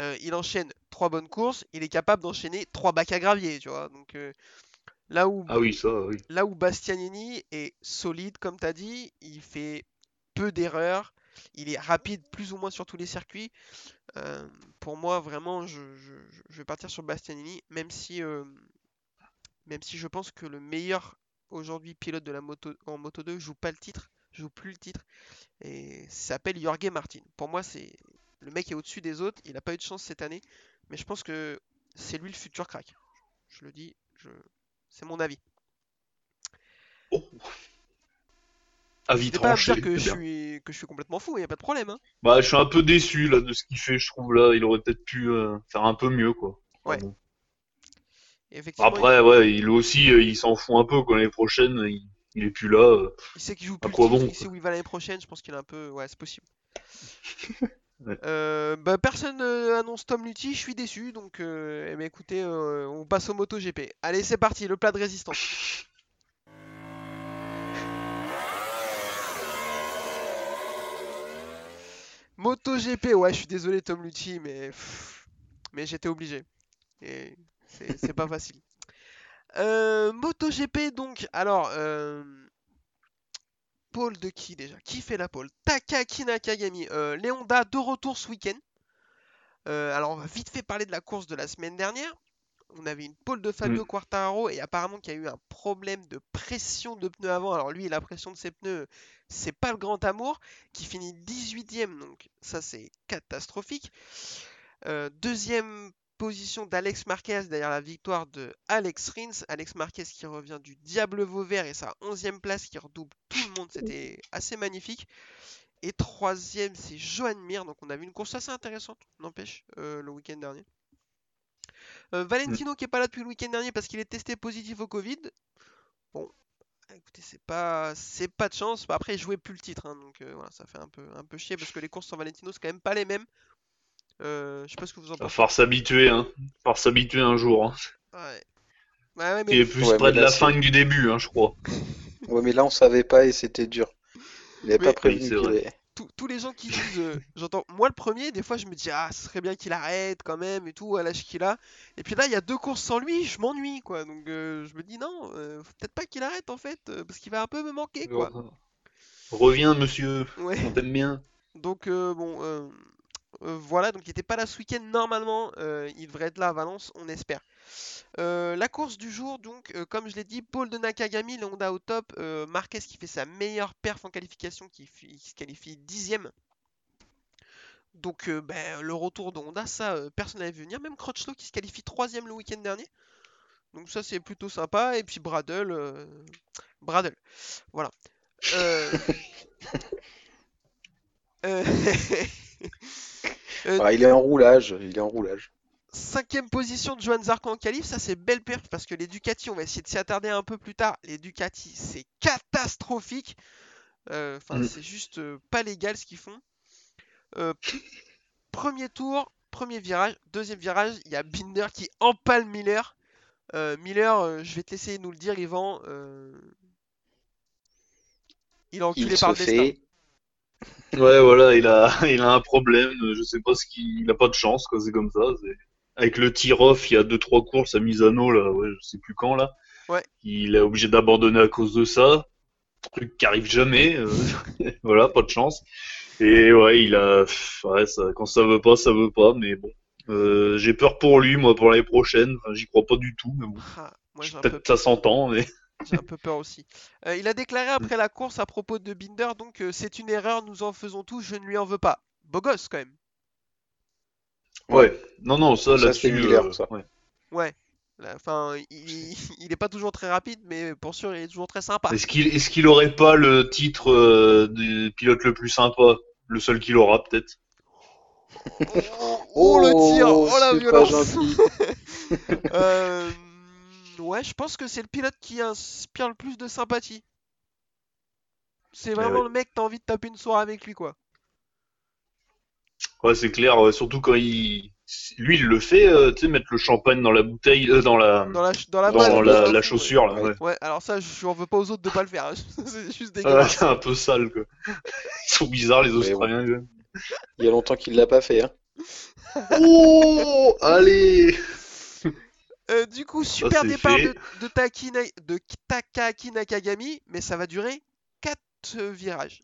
Euh, il enchaîne trois bonnes courses. Il est capable d'enchaîner trois bacs à gravier, tu vois. Donc euh, là où Ah oui, ça, oui. là où Bastianini est solide, comme tu as dit, il fait peu d'erreurs. Il est rapide plus ou moins sur tous les circuits. Euh, pour moi, vraiment, je, je- je- je vais partir sur Bastianini, même si, même si je pense que le meilleur aujourd'hui pilote de la moto en Moto 2 joue pas le titre, joue plus le titre, et s'appelle Jorge Martin. Pour moi, c'est le mec est au-dessus des autres. Il n'a pas eu de chance cette année, mais je pense que c'est lui le futur crack. Je le dis, je... c'est mon avis. Oh. Avis N'hésitez pas à me tranché. dire que je suis que je suis complètement fou, il n'y a pas de problème. hein. Bah, je suis un peu déçu là de ce qu'il fait. Je trouve là, il aurait peut-être pu euh, faire un peu mieux, quoi. Ouais. Bon. Après, ouais, il aussi, euh, il s'en fout un peu quand l'année prochaine, il, il est plus là. euh. Il sait qu'il joue À plus quoi titre, bon, il sait où il va l'année prochaine, je pense qu'il est un peu... Ouais, c'est possible. Ouais. Euh, bah, personne euh, annonce Tom Lutti, je suis déçu, donc euh, eh ben, écoutez, euh, on passe au MotoGP. Allez, c'est parti, le plat de résistance. MotoGP, ouais, je suis désolé Tom Lutti, mais, pff, mais j'étais obligé. Et c'est pas facile. Euh, MotoGP donc, alors, euh, pole de qui déjà? Qui fait la pole? Takaki Nakagami. Euh, de retour ce week-end. Euh, alors on va vite fait parler de la course de la semaine dernière. On avait une pole de Fabio Mm. Quartararo et apparemment qu'il y a eu un problème de pression de pneus avant. Alors lui, la pression de ses pneus, c'est pas le grand amour. Qui finit 18ème, donc ça c'est catastrophique. Euh, deuxième position d'Alex Marquez derrière la victoire de Alex Rins. Alex Marquez qui revient du Diable Vauvert et sa 11e place qui redouble tout le monde. C'était assez magnifique. Et troisième, c'est Johan Mir. Donc on a vu une course assez intéressante, n'empêche, euh, le week-end dernier. Euh, Valentino qui est pas là depuis le week-end dernier parce qu'il est testé positif au Covid. Bon, écoutez, c'est pas, c'est pas de chance. Après, il jouait plus le titre, hein, donc euh, voilà, ça fait un peu, un peu chier parce que les courses sans Valentino c'est quand même pas les mêmes. Euh, je sais pas ce que vous en pensez. falloir s'habituer, hein. Va falloir s'habituer un jour. Hein. Ouais. Ouais, ouais, mais Il est plus Ouais, près de la fin que du début, hein, je crois. Ouais, mais là, on savait pas et c'était dur. Il avait Mais- pas prévenu Oui, tous- tous les gens qui disent, euh, j'entends, moi le premier, des fois je me dis, ah, ce serait bien qu'il arrête quand même et tout, à l'âge qu'il a. Et puis là, il y a deux courses sans lui, je m'ennuie, quoi. Donc euh, je me dis, non, euh, faut peut-être pas qu'il arrête en fait, euh, parce qu'il va un peu me manquer, quoi. Reviens, monsieur. Ouais. On t'aime bien. Donc euh, bon, euh, voilà, donc il était pas là ce week-end normalement, euh, il devrait être là à Valence, on espère. Euh, la course du jour, donc, comme je l'ai dit, Paul de Nakagami, Honda au top. Marquez qui fait sa meilleure perf en qualification, qui, se qualifie dixième. Donc, ben, le retour de Honda, ça, personne n'avait vu venir. Même Crutchlow qui se qualifie troisième le week-end dernier. Donc, ça, c'est plutôt sympa. Et puis, Bradle. Bradle. Voilà. Euh, Ah, il est en roulage, il est en roulage. Cinquième position de Johan Zarco en qualif, ça c'est belle perf parce que les Ducati, on va essayer de s'y attarder un peu plus tard. Les Ducati, c'est catastrophique. Euh, Enfin, Mm. c'est juste euh, pas légal ce qu'ils font. Premier tour, premier virage, deuxième virage, il y a Binder qui empale Miller. Miller, je vais te laisser nous le dire, Yvan. Il est enculé Il par le destin. Ouais, voilà, il a, il a un problème. Je sais pas ce qu'il, il a pas de chance, quoi. C'est comme ça. Avec le tir-off, il y a deux trois courses à Misano, là, ouais, je sais plus quand, là. Ouais. Il est obligé d'abandonner à cause de ça. Truc qui arrive jamais. euh, voilà, pas de chance. Et ouais, il a, ouais, ça, quand ça veut pas, ça veut pas. Mais bon, Euh, j'ai peur pour lui, moi, pour l'année prochaine. Enfin, j'y crois pas du tout, mais bon. Ah, un peu Peut-être ça s'entend, mais. J'ai un peu peur aussi. Euh, il a déclaré après la course à propos de Binder, donc euh, c'est une erreur, nous en faisons tous, je ne lui en veux pas. Beau gosse quand même. Ouais. Non, non, ça, Ça, là-dessus. c'est Miller, euh, ça. ouais. Enfin, il, il est pas toujours très rapide, mais pour sûr, il est toujours très sympa. Est-ce qu'il qu'il aurait pas le titre euh, du pilote le plus sympa? Le seul qu'il aura, peut-être? Oh, le tir, oh la pas violence. Euh, ouais, je pense que c'est le pilote qui inspire le plus de sympathie. C'est vraiment ouais. le mec, t'as envie de taper une soirée avec lui, quoi. Ouais, c'est clair, ouais, surtout quand il. Lui, il le fait, euh, tu sais, mettre le champagne dans la bouteille, euh, dans la. Dans la, ch- dans la dans balle, la, ça, la ouais. chaussure, là, Ouais. alors ça, je n'en veux pas aux autres de pas le faire. hein. C'est juste Ah, dégueulasse. c'est un peu sale, quoi. Ils sont bizarres, les. Australiens. Il y a longtemps qu'il l'a pas fait. Hein. Oh Allez Euh, du coup, super départ de, de, Takaki Nakagami, mais ça va durer 4 virages.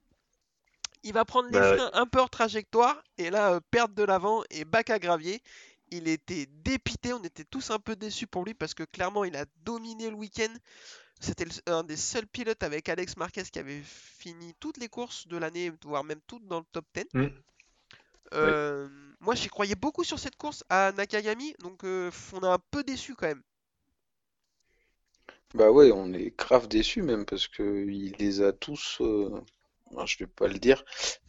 Il va prendre les Bah ouais. freins un peu hors trajectoire, et là, euh, perte de l'avant et bac à gravier. Il était dépité, on était tous un peu déçus pour lui parce que clairement, il a dominé le week-end. C'était un des seuls pilotes avec Alex Marquez qui avait fini toutes les courses de l'année, voire même toutes dans le top 10. Mm. Euh, Moi, j'y croyais beaucoup sur cette course à Nakagami, donc euh, on est un peu déçus quand même. Bah ouais, on est grave déçus même parce que il les a tous, euh, enfin, je vais pas le dire,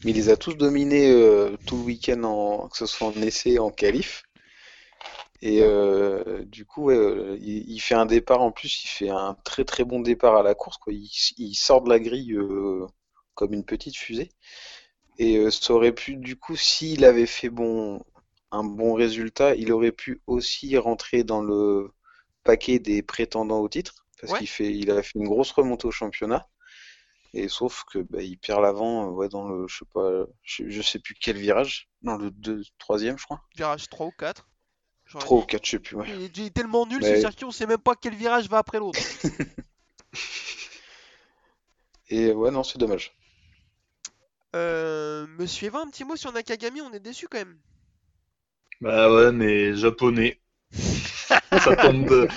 mais il les a tous dominés euh, tout le week-end en, que ce soit en essai, en qualif. Et euh, du coup, il, fait un départ en plus, il fait un très très bon départ à la course quoi. Il, sort de la grille comme une petite fusée. Et euh, ça aurait pu, du coup, s'il avait fait bon, un bon résultat, il aurait pu aussi rentrer dans le paquet des prétendants au titre, parce Ouais. qu'il fait, il a fait une grosse remontée au championnat. Et sauf que bah, il perd l'avant, euh, ouais, dans le, je sais pas, je, je sais plus quel virage, dans le deux, troisième, je crois. Virage 3 ou 4. J'aurais 3 ou dit. 4, je sais plus, ouais. Il est- il est tellement nul ce Mais- circuit, on sait même pas quel virage va après l'autre. Et ouais, non, c'est dommage. Euh, Monsieur Eva, un petit mot sur Nakagami, on est déçu quand même. Bah ouais, mais japonais. ça tombe,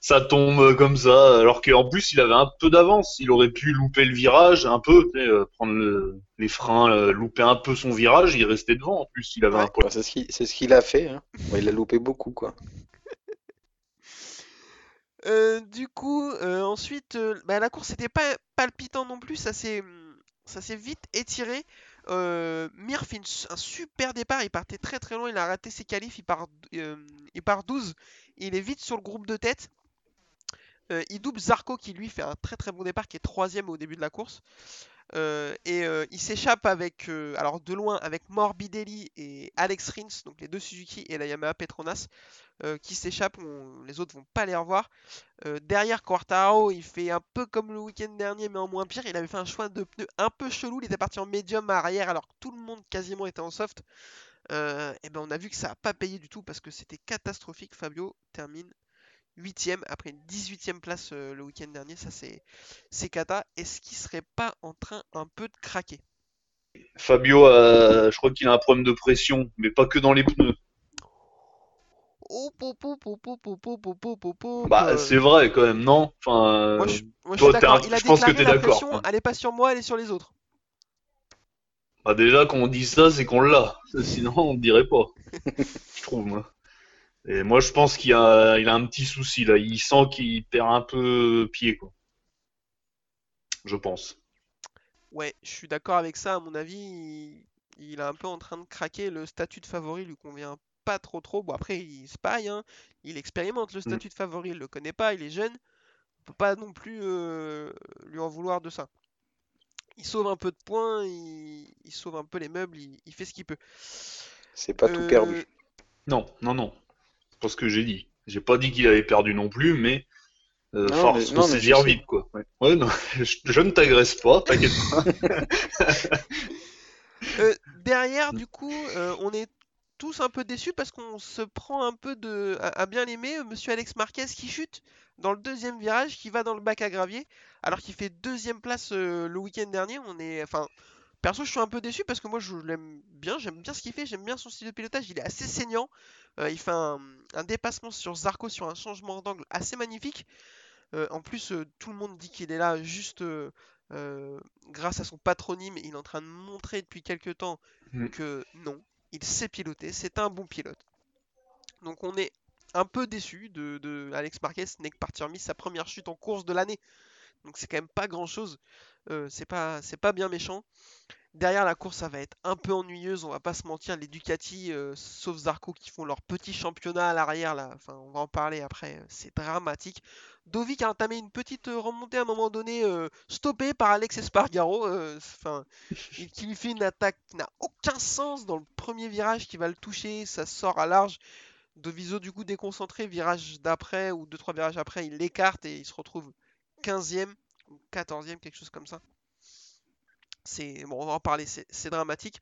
ça tombe comme ça. Alors qu'en plus, il avait un peu d'avance. Il aurait pu louper le virage un peu, euh, prendre le- les freins, euh, louper un peu son virage. Il restait devant. En plus, il avait Ouais. un poids. Enfin, c'est ce qu'il, ce a fait, hein. Ouais, il a loupé beaucoup, quoi. Euh, du coup, euh, ensuite, euh, bah, la course n'était pas palpitant non plus, ça s'est ça s'est vite étiré. Euh, Mir fait un super départ, il partait très très loin, il a raté ses qualifs, il part, euh, il part 12, il est vite sur le groupe de tête. Euh, il double Zarco qui lui fait un très très bon départ, qui est troisième au début de la course. Euh, et euh, il s'échappe avec, euh, alors de loin, avec Morbidelli et Alex Rins, donc les deux Suzuki et la Yamaha Petronas, qui s'échappent. Les autres vont pas les revoir. Derrière Quartaro, il fait un peu comme le week-end dernier, mais en moins pire. Il avait fait un choix de pneus un peu chelou. Il était parti en médium arrière, alors que tout le monde quasiment était en soft. Et ben on a vu que ça n'a pas payé du tout parce que c'était catastrophique. Fabio termine 8ème après une 18ème place euh, le week-end dernier. Ça, c'est, c'est Kata. Est-ce qu'il serait pas en train un peu de craquer? Fabio, euh, je crois qu'il a un problème de pression, mais pas que dans les pneus. Bah, c'est vrai quand même, non? Enfin, Moi, je, moi, je d'accord. Il je pense que t'es la d'accord. pression, hein. elle est pas sur moi, elle est sur les autres. Bah, déjà, quand on dit ça, c'est qu'on l'a. Sinon, on ne dirait pas. je trouve, moi. Et moi, je pense qu'il a, il a un petit souci, là. Il sent qu'il perd un peu pied, quoi. Je pense. Ouais, je suis d'accord avec ça. À mon avis, il, il est un peu en train de craquer. Le statut de favori lui convient pas trop trop. Bon, après, il se paille, hein. Il expérimente le statut de favori. Il le connaît pas, il est jeune. On peut pas non plus euh, lui en vouloir de ça. Il sauve un peu de points, il, il sauve un peu les meubles, il, il fait ce qu'il peut. C'est pas tout Euh, perdu. Non, non, non. Pas ce que j'ai dit. J'ai pas dit qu'il avait perdu non plus, mais euh, Non, force mais- non, mais saisir vite, quoi. Ouais, Ouais, non, je, je ne t'agresse pas, t'inquiète pas. Euh, derrière, du coup, euh, on est tous un peu déçus parce qu'on se prend un peu de à, à bien l'aimer, Monsieur Alex Marquez qui chute dans le deuxième virage, qui va dans le bac à gravier, alors qu'il fait deuxième place euh, le week-end dernier. On est, enfin, perso, je suis un peu déçu parce que moi, je l'aime bien, j'aime bien ce qu'il fait, j'aime bien son style de pilotage. Il est assez saignant. Euh, il fait un, un dépassement sur Zarco sur un changement d'angle assez magnifique. Euh, en plus, euh, tout le monde dit qu'il est là juste grâce à son patronyme. Il est en train de montrer depuis quelques temps Mm. que non, il sait piloter, c'est un bon pilote. Donc on est un peu déçu de, de Alex Marquez, ce n'est que parti remis sa première chute en course de l'année. Donc c'est quand même pas grand chose. c'est pas, c'est pas bien méchant. Derrière la course, ça va être un peu ennuyeuse, on va pas se mentir. Les Ducati, euh, sauf Zarco, qui font leur petit championnat à l'arrière, là, enfin, on va en parler après, euh, c'est dramatique. Dovic a entamé une petite euh, remontée à un moment donné, euh, stoppée par Alex Espargaro, euh, enfin, qui lui fait une attaque qui n'a aucun sens dans le premier virage qui va le toucher, ça sort à large. Doviso, du coup, déconcentré, virage d'après ou 2-3 virages après, il l'écarte et il se retrouve 15e ou 14e, quelque chose comme ça. C'est bon, on va en parler, c'est dramatique.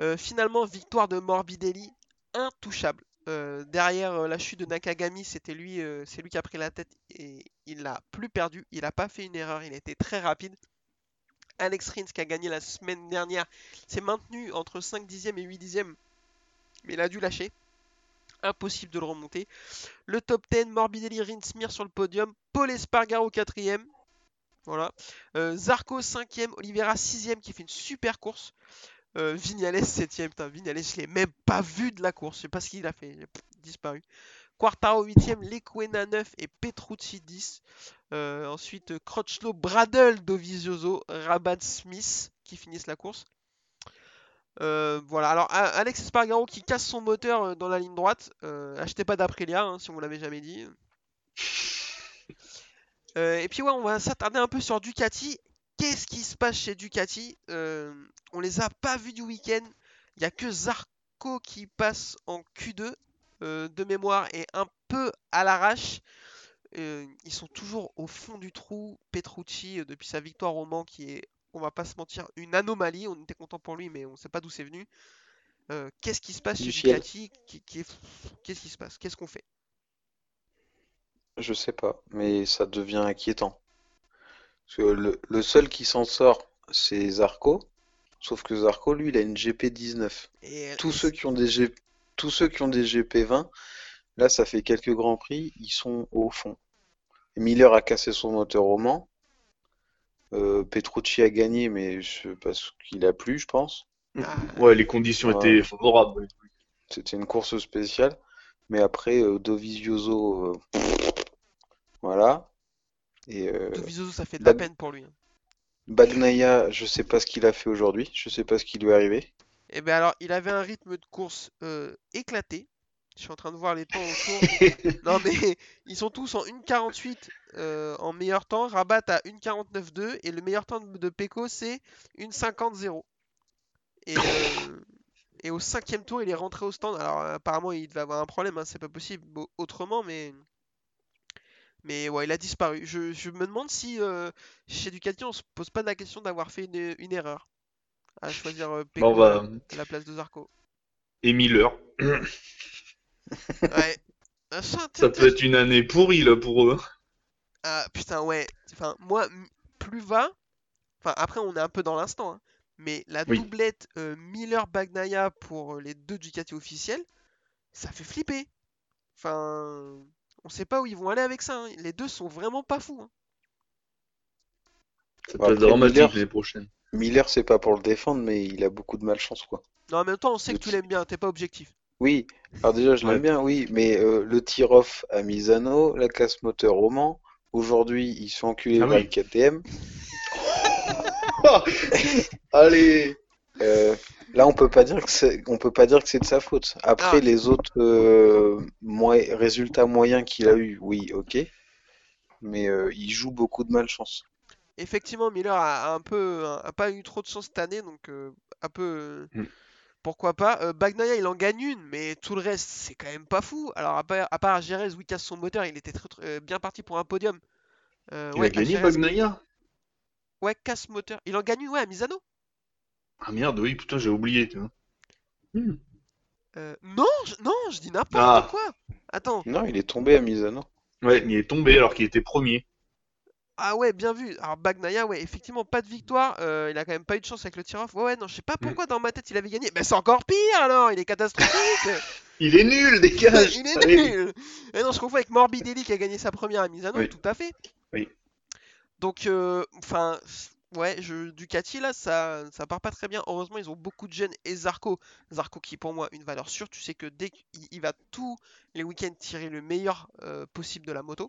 Euh, finalement, victoire de Morbidelli, intouchable. Euh, derrière euh, la chute de Nakagami, c'était lui, c'est lui qui a pris la tête et il l'a plus perdu. Il n'a pas fait une erreur, il a été très rapide. Alex Rins qui a gagné la semaine dernière s'est maintenu entre 5 dixièmes et 8 dixièmes, mais il a dû lâcher. Impossible de le remonter. Le top 10, Morbidelli, Rins, Mir sur le podium. Paul Espargaro 4ème. Voilà. Euh, Zarco 5ème, Oliveira 6ème qui fait une super course. Euh, Vignales 7ème, putain, Vignales je l'ai même pas vu de la course, je sais pas ce qu'il a fait, il a disparu. Quartaro 8ème, Lequena 9 et Petrucci 10. Euh, ensuite Crutchlow, Bradle, Dovizioso, Rabat Smith qui finissent la course. Euh, voilà, alors Alex Espargaro qui casse son moteur euh, dans la ligne droite. Euh, achetez pas d'Aprilia hein, si on vous l'avait jamais dit. Euh, et puis ouais, on va s'attarder un peu sur Ducati. Qu'est-ce qui se passe chez Ducati? On les a pas vus du week-end. Il n'y a que Zarco qui passe en Q2 euh, de mémoire et un peu à l'arrache. Ils sont toujours au fond du trou. Petrucci, depuis sa victoire au Mans, qui est, on va pas se mentir, une anomalie. On était content pour lui, mais on sait pas d'où c'est venu. Euh, Qu'est-ce qui se passe chez. Ducati? Qu'est-ce qui se passe? Qu'est-ce qu'on fait? Je sais pas, mais ça devient inquiétant. Parce que le, le seul qui s'en sort, c'est Zarco. Sauf que Zarco, lui, il a une GP19. Et- Tous ceux qui ont des G... tous ceux qui ont des GP20, là, ça fait quelques grands prix, ils sont au fond. Miller a cassé son moteur au Mans. Euh, Petrucci a gagné, mais je... parce qu'il a plu, je pense. Ah, Ouais, les conditions Ouais. étaient favorables. C'était une course spéciale. Mais après, euh, Dovizioso, euh, voilà. Et euh, Dovizioso, ça fait de la Bag- peine pour lui. hein. Bagnaia, je sais pas ce qu'il a fait aujourd'hui. Je sais pas ce qui lui est arrivé. Et bien alors, il avait un rythme de course euh, éclaté. Je suis en train de voir les temps autour. non mais ils sont tous en 1.48 euh, en meilleur temps. Rabat à 1.49.2 et le meilleur temps de, de Pecco c'est 1.50.0. Et, euh, et au cinquième tour, il est rentré au stand. Alors apparemment, il devait avoir un problème, hein, c'est pas possible au- autrement, mais mais ouais, il a disparu. Je, je me demande si euh, chez Ducati, on se pose pas la question d'avoir fait une, une erreur à choisir Bon, bah, à la place de Zarco. et Miller. Ouais. Ah, ça, peut être une année pourrie, là, pour eux. Ah putain ouais, enfin moi plus va, enfin après on est un peu dans l'instant, hein, mais la Oui. doublette euh, Miller Bagnaia pour euh, les deux Ducati officiels, ça fait flipper. Enfin, on sait pas où ils vont aller avec ça. hein. Les deux sont vraiment pas fous. hein. Ça peut être dramatique Miller- l'année prochaine. Miller, c'est pas pour le défendre, mais il a beaucoup de malchance, quoi. Non, en même temps, on sait que tu l'aimes bien, t'es pas objectif. Oui, alors déjà, je l'aime Ouais. bien, oui, mais euh, le tir-off à Misano, la casse-moteur au Mans, aujourd'hui, ils sont enculés Ah par oui. le KTM. Allez Euh, là, on peut pas dire que c'est, on peut pas dire que c'est de sa faute. Après, Ah. les autres euh, résultats moyens qu'il a eu, oui, ok, mais euh, il joue beaucoup de malchance. Effectivement, Miller a, a un peu, a, a pas eu trop de chance cette année, donc euh, un peu. euh, Mm. Pourquoi pas. Euh, Bagnaia, il en gagne une, mais tout le reste, c'est quand même pas fou. Alors, à part, à part Jerez où il casse son moteur, il était très, très- euh, bien parti pour un podium. Euh, Il ouais, a gagné Bagnaia Ouais, casse moteur. Il en gagne une, ouais, à Misano. Ah merde, oui, putain, j'ai oublié, tu vois. Hmm. Euh, non, je, non, je dis n'importe Ah. quoi. Attends. Non, il est tombé à Misano. Ouais, mais il est tombé alors qu'il était premier. Ah ouais, bien vu. Alors Bagnaia, ouais, effectivement, pas de victoire. Euh, il a quand même pas eu de chance avec le tir-off. Ouais, ouais, non, je sais pas Mm. pourquoi dans ma tête il avait gagné. Mais c'est encore pire alors, il est catastrophique. Il est nul, dégage il est nul. Et non, je confonds avec Morbidelli qui a gagné sa première à Misano, Oui. tout à fait. Oui. Donc, euh, enfin, ouais, je, Ducati là, ça, ça part pas très bien. Heureusement, ils ont beaucoup de jeunes et Zarco. Zarco qui, pour moi, une valeur sûre. Tu sais que dès qu'il il va tous les week-ends tirer le meilleur euh, possible de la moto.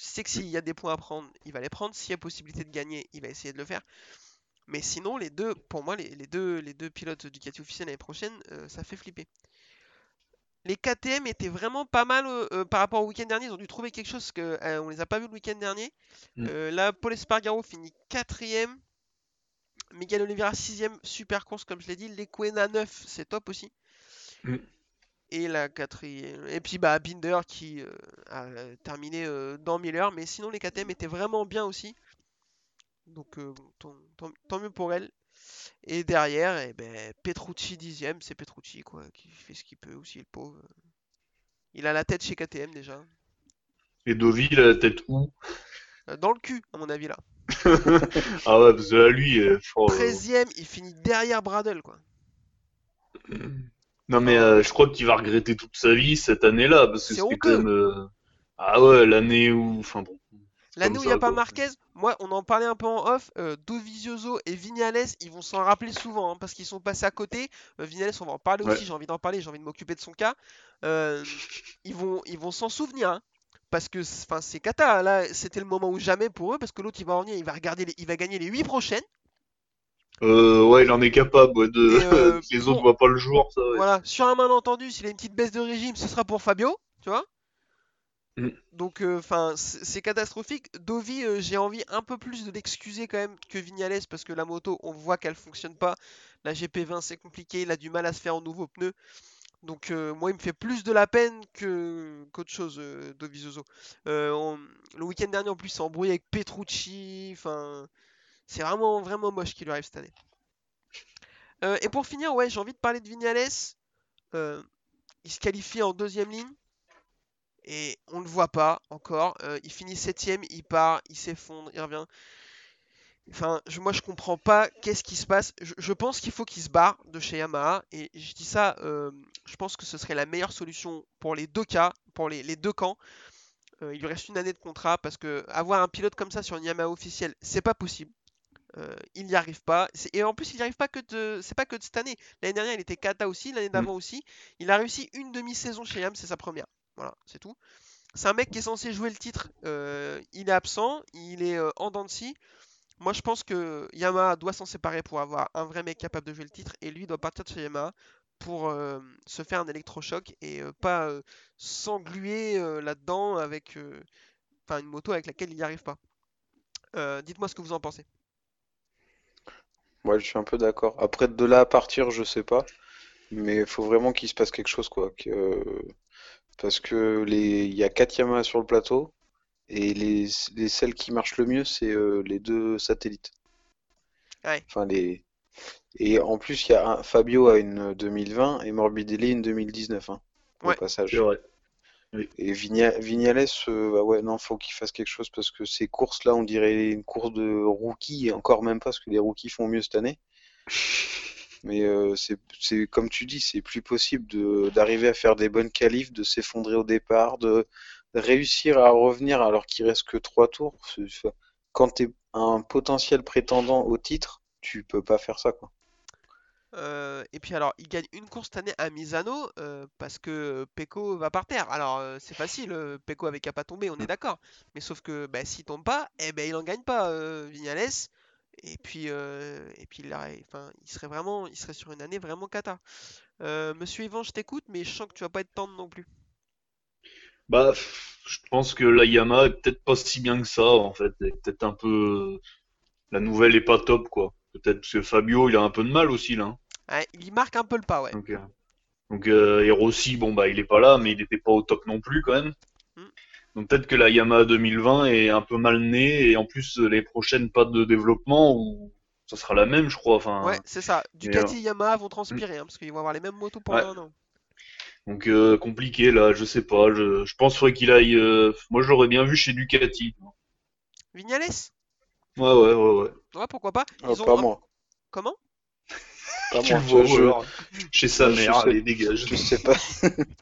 Tu sais que s'il y a des points à prendre, il va les prendre. S'il y a possibilité de gagner, il va essayer de le faire. Mais sinon, les deux, pour moi, les, les deux, les deux pilotes Ducati officiels l'année prochaine, euh, ça fait flipper. Les KTM étaient vraiment pas mal euh, euh, par rapport au week-end dernier. Ils ont dû trouver quelque chose que euh, on les a pas vus le week-end dernier. Mm. Là, Paul Espargaro finit quatrième. Miguel Oliveira sixième, super course comme je l'ai dit. Lequena 9, c'est top aussi. Mm. Et la quatrième. Et puis bah Binder qui euh, a euh, terminé euh, dans Miller. Mais sinon les KTM étaient vraiment bien aussi. Donc euh, tant, tant- tant mieux pour elle. Et derrière, eh ben, Petrucci dixième, c'est Petrucci quoi, qui fait ce qu'il peut aussi le pauvre. Il a la tête chez KTM déjà. Et Dovi, il a la tête où? Dans le cul, à mon avis là. Ah ouais, parce que là, lui, euh, oh, euh, 13ème, il finit derrière Bradle quoi. Non mais euh, je crois qu'il va regretter toute sa vie cette année-là, parce que C'est c'était quand même... euh, Ah ouais, l'année où... Enfin bon... L'année où il n'y a pas. Marquez, moi on en parlait un peu en off, euh, Dovizioso et Vignales, ils vont s'en rappeler souvent hein, parce qu'ils sont passés à côté. Euh, Vignales, on va en parler Ouais. aussi, j'ai envie d'en parler, j'ai envie de m'occuper de son cas. Ils vont ils vont s'en souvenir hein, parce que c'est- enfin c'est cata là, c'était le moment ou jamais pour eux parce que l'autre il va revenir, il va regarder les- il va gagner les 8 prochaines. Euh, ouais, il en est capable, ouais, de... Et, euh, les autres voient pas le jour, ça, ouais. Voilà, sur un malentendu, s'il a une petite baisse de régime, ce sera pour Fabio, tu vois. Mm. Donc, enfin, c'est c'est catastrophique. Dovi, euh, j'ai envie un peu plus de l'excuser quand même que Vignales parce que la moto, on voit qu'elle fonctionne pas. La GP20, c'est compliqué, il a du mal à se faire en nouveau pneu. Donc, euh, moi, il me fait plus de la peine que qu'autre chose, euh, Dovizioso. Euh, on- Le week-end dernier, en plus, il s'est embrouillé avec Petrucci. Enfin, c'est vraiment, vraiment moche qui lui arrive cette année. Euh, et pour finir, ouais, j'ai envie de parler de Vignales. Euh, il se qualifie en deuxième ligne. Et on ne le voit pas encore. Euh, il finit septième, il part, il s'effondre, il revient. Enfin, je, moi je comprends pas qu'est-ce qui se passe. Je, pense qu'il faut qu'il se barre de chez Yamaha. Et je dis ça, je pense que ce serait la meilleure solution pour les deux cas, pour les, les deux camps. Il lui reste une année de contrat parce que avoir un pilote comme ça sur une Yamaha officielle, c'est pas possible. Euh, il n'y arrive pas. Et en plus, il n'y arrive pas que de. C'est pas que de cette année. L'année dernière, il était kata aussi. L'année d'avant aussi. Il a réussi une demi-saison chez Yam, c'est sa première. Voilà, c'est tout. C'est un mec qui est censé jouer le titre. euh, il est absent. Il est euh, en dents de scie. Moi, je pense que Yamaha doit s'en séparer pour avoir un vrai mec capable de jouer le titre. Et lui doit partir de chez Yamaha pour se faire un électrochoc et pas s'engluer là-dedans avec une moto avec laquelle il n'y arrive pas. Dites-moi ce que vous en pensez. Moi, je suis un peu d'accord. Après, de là à partir, je sais pas. Mais il faut vraiment qu'il se passe quelque chose, quoi. Que... Parce que les... il y a quatre Yamaha sur le plateau. Et les, les celles qui marchent le mieux, c'est euh, les deux satellites. Ouais. Enfin, les... Et en plus, il y a un... Fabio a une 2020 et Morbidelli une 2019, hein, au Ouais. passage. C'est vrai. Et Vigna- Vignales, euh, bah ouais, non, faut qu'il fasse quelque chose parce que ces courses-là, on dirait une course de rookie, et encore même pas parce que les rookies font mieux cette année. Mais euh, c'est, c'est comme tu dis, c'est plus possible de, d'arriver à faire des bonnes qualifs, de s'effondrer au départ, de, de réussir à revenir alors qu'il reste que trois tours. Quand t'es un potentiel prétendant au titre, tu peux pas faire ça, quoi. Euh, et puis alors, il gagne une course cette année à Misano euh, parce que Pecco va par terre. Alors euh, c'est facile, Pecco avec qu'à pas tomber, on est d'accord. Mais sauf que bah, s'il tombe pas, eh ben il en gagne pas, Vignales. Et puis, euh, et puis il, aurait- enfin, il serait vraiment, il serait sur une année vraiment cata. Monsieur Yvan, je t'écoute, mais je sens que tu vas pas être tendre non plus. Bah, je pense que la Yamaha est peut-être pas si bien que ça, en fait. Peut-être un peu. La nouvelle est pas top, quoi. Peut-être parce que Fabio, il a un peu de mal aussi, là. Hein. Il marque un peu le pas, ouais. Donc, donc euh, et Rossi, bon, bah, il est pas là, mais il était pas au top non plus, quand même. Mm. Donc peut-être que la Yamaha 2020 est un peu mal née, et en plus, les prochaines pas de développement, ça sera la même, je crois. Enfin, Ouais, c'est ça. Ducati euh, et Yamaha vont transpirer, hein, parce qu'ils vont avoir les mêmes motos Ouais. pendant un an. Donc euh, compliqué, là, je sais pas. Je, je pense qu'il faudrait qu'il aille. euh, Moi, je l'aurais bien vu chez Ducati. Vignales? Ouais, ouais, ouais, ouais. Ouais, pourquoi pas. Ah, Ils ont pas moi. Comment? Pas Tu moi. le vois, Je- Chez sa mère, sais- allez, dégage. Je sais pas.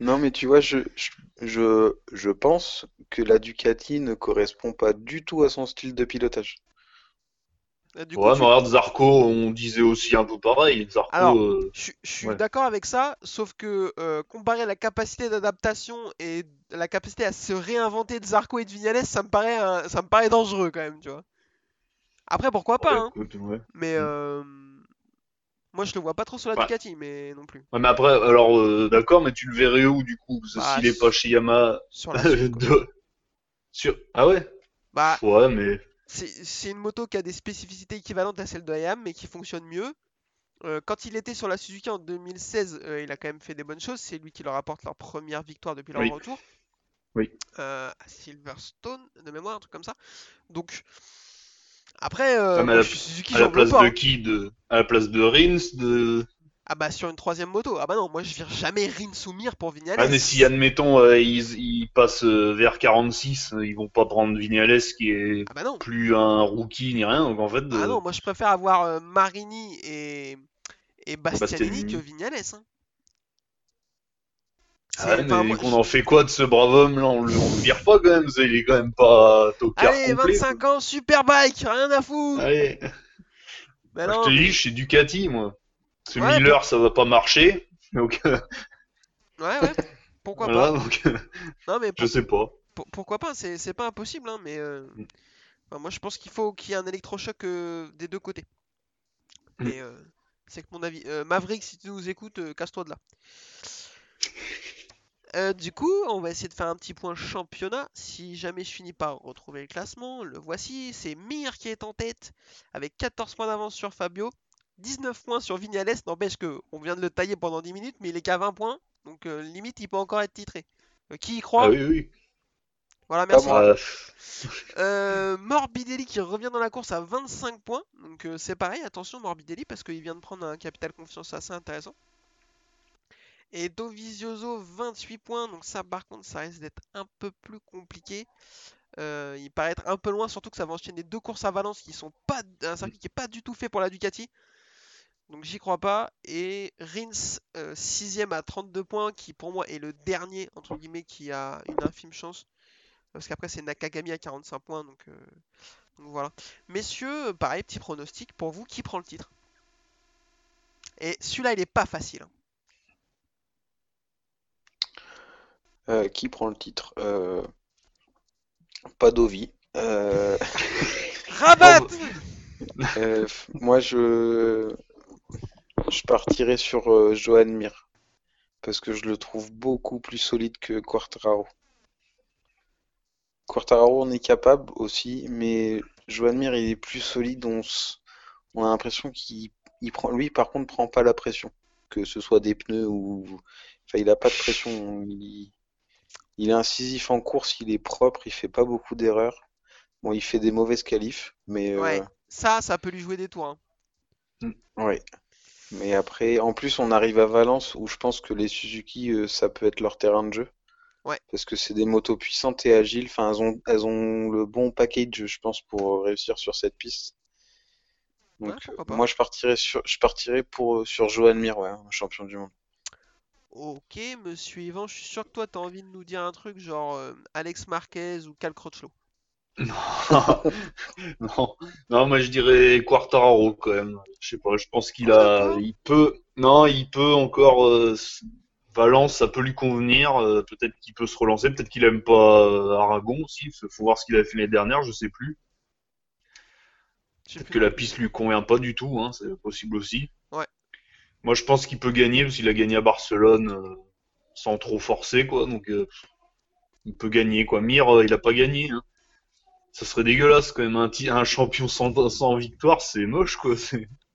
Non, mais tu vois, je, je, je, je pense que la Ducati ne correspond pas du tout à son style de pilotage. Du Ouais, coup, tu- mais regarde, Zarco, on disait aussi un peu pareil. Zarco, Alors, euh, Je, je suis Ouais. d'accord avec ça, sauf que euh, comparer la capacité d'adaptation et la capacité à se réinventer de Zarco et de Vignales, ça me paraît, un- ça me paraît dangereux quand même, tu vois. Après, pourquoi pas, ouais, hein, écoute, ouais. mais Mm. euh, moi je le vois pas trop sur la Ouais. Ducati, mais non plus. Ouais, mais après, alors, euh, d'accord, mais tu le verrais où, du coup? Bah, s'il est pas chez Yamaha, Sur la suite, quoi. de... Sur... Ah ouais? Bah, Ouais, mais... c'est une moto qui a des spécificités équivalentes à celles de Hayam, mais qui fonctionne mieux. Euh, quand il était sur la Suzuki en 2016, euh, il a quand même fait des bonnes choses. C'est lui qui leur apporte leur première victoire depuis leur Oui. retour. Oui. À Silverstone, de mémoire, un truc comme ça. Donc, après, euh, Ah, moi, à la- je suis Suzuki, À la j'en veux place pas. de hein. qui? De... À la place de Rins, de... Ah bah, sur une troisième moto. Ah bah non, moi je vire jamais Rin Soumir pour Vignales. Ah, mais si, admettons, euh, ils, ils passent euh, vers 46, euh, ils vont pas prendre Vignales, qui est Ah bah non. plus un rookie ni rien, donc en fait... Ah non, moi je préfère avoir Marini et, et Bastianini, Bastianini. que Vignales. hein. Ah, mais moi, on je- en fait quoi de ce brave homme là? On le, vire pas quand même, il est quand même pas tocard Allez, complet. 25 ans, Superbike, rien à foutre. Allez, Moi, non, je te dis, chez Ducati, moi. Ce Ouais, Miller, ça va pas marcher. Donc, euh, Ouais, ouais. Pourquoi voilà, pas donc, euh, Non, mais je sais pas. pour- pourquoi pas C'est pas impossible, hein, mais euh, Mm. enfin, moi je pense qu'il faut qu'il y ait un électrochoc euh, des deux côtés. Mm. Mais euh, c'est que mon avis. Euh, Maverick, si tu nous écoutes, euh, casse-toi de là. Euh, du coup, on va essayer de faire un petit point championnat. Si jamais je finis par retrouver le classement, le voici. C'est Mir qui est en tête avec 14 points d'avance sur Fabio, 19 points sur Vignales. N'empêche que on vient de le tailler pendant 10 minutes, mais il est qu'à 20 points. Donc euh, limite, il peut encore être titré. Euh, qui y croit? Ah oui, oui. Voilà, merci. Ah, Euh, Morbidelli qui revient dans la course à 25 points. Donc euh, c'est pareil, attention Morbidelli parce qu'il vient de prendre un capital confiance assez intéressant. Et Dovizioso 28 points. Donc ça par contre ça risque d'être un peu plus compliqué. Euh, il paraît être un peu loin, surtout que ça va enchaîner deux courses à Valence qui sont pas un circuit qui est pas du tout fait pour la Ducati. Donc j'y crois pas. Et Rins 6ème à 32 points, qui pour moi est le dernier entre guillemets qui a une infime chance. Parce qu'après c'est Nakagami à 45 points, donc, euh, donc voilà. Messieurs, pareil, petit pronostic pour vous, qui prend le titre? Et celui-là il est pas facile. hein. Euh, qui prend le titre? Euh, Pas Dovi. Euh, Rabat euh, moi, je, je partirais sur euh, Johan Mir. Parce que je le trouve beaucoup plus solide que Quartararo. Quartararo en est capable aussi, mais Johan Mir, il est plus solide. On, s- on a l'impression qu'il il prend, lui, par contre, prend pas la pression. Que ce soit des pneus ou. Enfin, il a pas de pression. Il, il est incisif en course, il est propre, il fait pas beaucoup d'erreurs. Bon, il fait des mauvaises qualifs, mais euh, Ouais, ça, ça peut lui jouer des tours. hein. ouais. Mais après, en plus, on arrive à Valence où je pense que les Suzuki, euh, ça peut être leur terrain de jeu. Ouais. Parce que c'est des motos puissantes et agiles. Enfin, elles ont, elles ont le bon package, je pense, pour réussir sur cette piste. Donc, Ouais, moi, je partirais sur, je partirais pour, euh, sur Johan Mir, ouais, un champion du monde. Ok, monsieur Yvan, je suis sûr que toi, t'as envie de nous dire un truc genre euh, Alex Marquez ou Cal Crutchlow. non, non, moi je dirais Quartararo quand même. Je sais pas, je pense qu'il a, il peut, non, il peut encore. euh, Valence, ça peut lui convenir. euh, peut-être qu'il peut se relancer. Peut-être qu'il aime pas Aragon aussi. Faut faut voir ce qu'il a fait l'année dernière. Je sais plus. Peut-être que non la piste lui convient pas du tout. Hein, c'est possible aussi. Ouais. Moi, je pense qu'il peut gagner parce qu'il a gagné à Barcelone euh, sans trop forcer, quoi. Donc, euh, il peut gagner, quoi. Mir, euh, il a pas gagné. Hein. Ça serait dégueulasse quand même un, champion sans, sans victoire, c'est moche, quoi.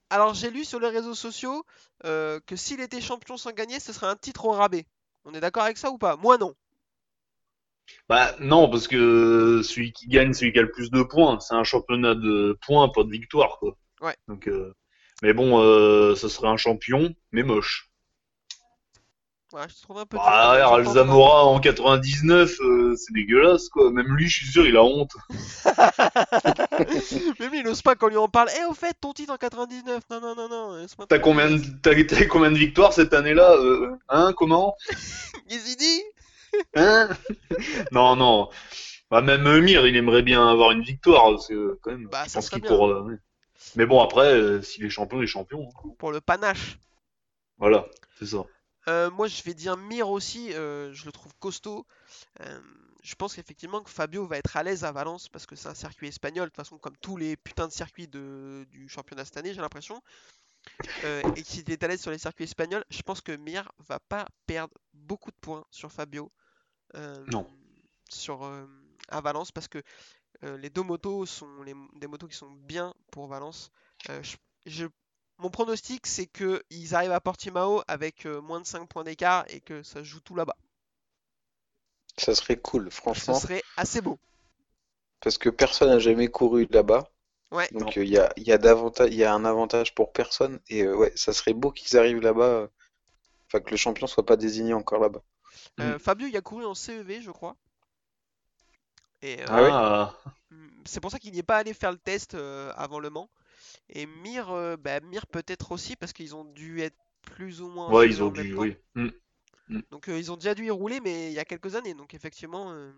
Alors, j'ai lu sur les réseaux sociaux euh, que s'il était champion sans gagner, ce serait un titre au rabais. On est d'accord avec ça ou pas? Moi, non. Bah non, parce que celui qui gagne, celui qui a le plus de points. C'est un championnat de points, pas de victoire, quoi. Ouais. Donc, euh, mais bon, euh, ça serait un champion, mais moche. Ouais, je trouve un peu. Bah, J'entends ouais, ton Zamora en 99, euh, c'est dégueulasse, quoi. Même lui, je suis sûr, il a honte. Mais lui, il ose pas qu'on lui en parle. Eh, au fait, ton titre en 99. Non, non, non, non. laisse-moi T'as combien de, t'as, combien de victoires cette année-là euh, Hein Comment? Dit? Hein? Non, non. Bah, même Mir, il aimerait bien avoir une victoire. Parce que, quand même, Bah, je pense qu'il bien. euh, ouais. Mais bon, après, euh, s'il est champion, il est champion. hein. Pour le panache. Voilà, c'est ça. Euh, moi, je vais dire Mir aussi. euh, je le trouve costaud. Je pense qu'effectivement que Fabio va être à l'aise à Valence parce que c'est un circuit espagnol, de toute façon, comme tous les putains de circuits de, du championnat cette année, j'ai l'impression. Et qu'il est à l'aise sur les circuits espagnols, je pense que Mir va pas perdre beaucoup de points sur Fabio. Non. Sur, à Valence parce que euh, les deux motos sont les- des motos qui sont bien pour Valence. Euh, je- je- mon pronostic, c'est que ils arrivent à Portimao avec euh, moins de 5 points d'écart et que ça se joue tout là-bas. Ça serait cool, Ce franchement, serait assez beau. parce que personne n'a jamais couru là-bas. Ouais. Donc euh, il y a, il y a d'avantage, il y a un avantage pour personne. Et euh, ouais, ça serait beau qu'ils arrivent là-bas. euh, Enfin, que le champion soit pas désigné encore là-bas. Euh, Fabio, il a couru en CEV, je crois. Et euh, Ah mm, c'est pour ça qu'il n'y est pas allé faire le test euh, avant Le Mans. Et Mir, euh, bah, Mir peut-être aussi parce qu'ils ont dû être plus ou moins. ouais, ils ont dû, oui. Hmm. Donc euh, ils ont déjà dû y rouler, mais il y a quelques années. Donc effectivement, euh,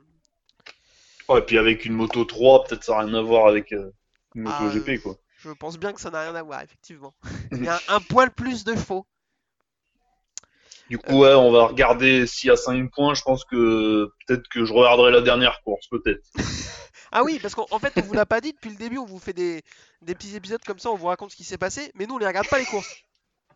Ouais, et puis avec une moto 3, peut-être ça n'a rien à voir avec euh, une moto Ah, GP, quoi. je pense bien que ça n'a rien à voir, effectivement. Il y a un, un poil plus de chevaux. Du coup, ouais, on va regarder s'il y a 5 points. Je pense que peut-être que je regarderai la dernière course, peut-être. Ah oui, parce qu'en en fait, on vous l'a pas dit depuis le début, on vous fait des, des petits épisodes comme ça, on vous raconte ce qui s'est passé, mais nous on les regarde pas les courses.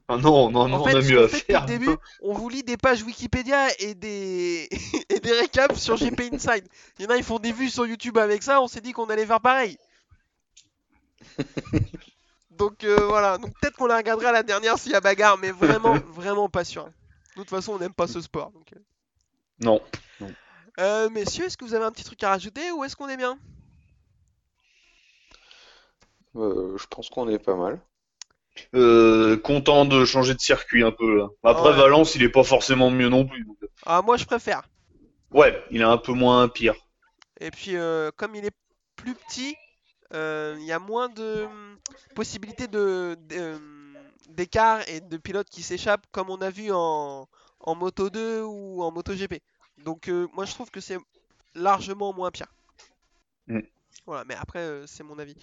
Ah non, non, non, En on a mieux à fait depuis faire. le début, on vous lit des pages Wikipédia et des, et des récaps sur GP Inside. Il y en a, ils font des vues sur YouTube avec ça, on s'est dit qu'on allait faire pareil. Donc euh, voilà, donc peut-être qu'on la regarderait à la dernière s'il y a bagarre, mais vraiment, vraiment pas sûr. De toute façon, on n'aime pas ce sport. Donc, euh. Non. Euh, messieurs, est-ce que vous avez un petit truc à rajouter ou est-ce qu'on est bien? Euh, je pense qu'on est pas mal. Euh, content de changer de circuit un peu là. Après Ouais. Valence, il est pas forcément mieux non plus. donc, Ah, moi je préfère. Ouais, il est un peu moins pire. Et puis, euh, comme il est plus petit, euh, il y a moins de possibilités de, de, d'écart et de pilotes qui s'échappent, comme on a vu en, en Moto 2 ou en Moto GP. Donc, euh, moi je trouve que c'est largement moins pire. Mm. Voilà, mais après, euh, c'est mon avis.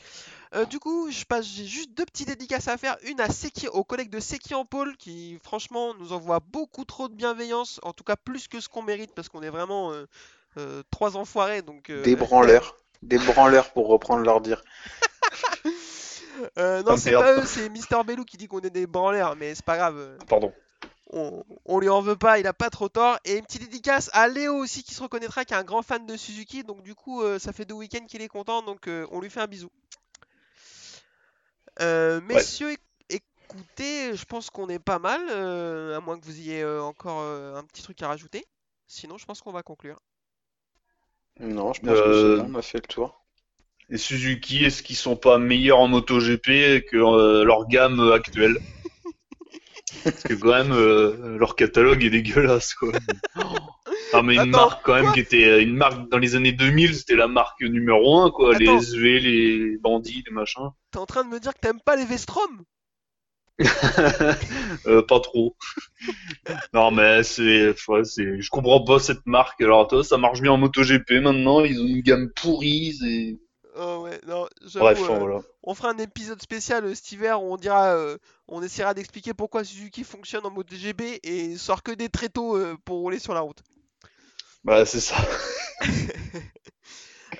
Euh, du coup, je passe, j'ai juste deux petites dédicaces à faire. Une à Seki, aux collègues de Seki en Paul, qui franchement nous envoie beaucoup trop de bienveillance, en tout cas plus que ce qu'on mérite, parce qu'on est vraiment trois enfoirés. Donc, Des branleurs. Des branleurs pour reprendre leur dire. Euh, non, c'est pas eux, c'est Mister Bellou qui dit qu'on est des branleurs, mais c'est pas grave. Pardon. On, on lui en veut pas, il a pas trop tort. Et une petite dédicace à Léo aussi qui se reconnaîtra, qui est un grand fan de Suzuki. Donc du coup, euh, ça fait deux week-ends qu'il est content, donc euh, on lui fait un bisou. Euh, messieurs, éc- écoutez, je pense qu'on est pas mal, euh, à moins que vous ayez euh, encore euh, un petit truc à rajouter. Sinon, je pense qu'on va conclure. Non, je pense que c'est bon, on a fait le tour. Et Suzuki, est-ce qu'ils sont pas meilleurs en MotoGP que euh, leur gamme euh, actuelle? Parce que quand même, euh, leur catalogue est dégueulasse, quoi. Ah, mais une marque quand même qui était une marque dans les années 2000, c'était la marque numéro 1, quoi. Attends. Les SV, les bandits, les machins. T'es en train de me dire que t'aimes pas les Vestrom? Euh, pas trop. non, mais c'est, ouais, c'est, je comprends pas cette marque. Alors, toi, ça marche bien en MotoGP maintenant. Ils ont une gamme pourrie. C'est... Oh ouais, non, j'avoue, Bref, euh, voilà. on fera un épisode spécial euh, cet hiver où on dira, euh, on essaiera d'expliquer pourquoi Suzuki fonctionne en mode GB et sort que des tréteaux euh, pour rouler sur la route. Bah, c'est ça.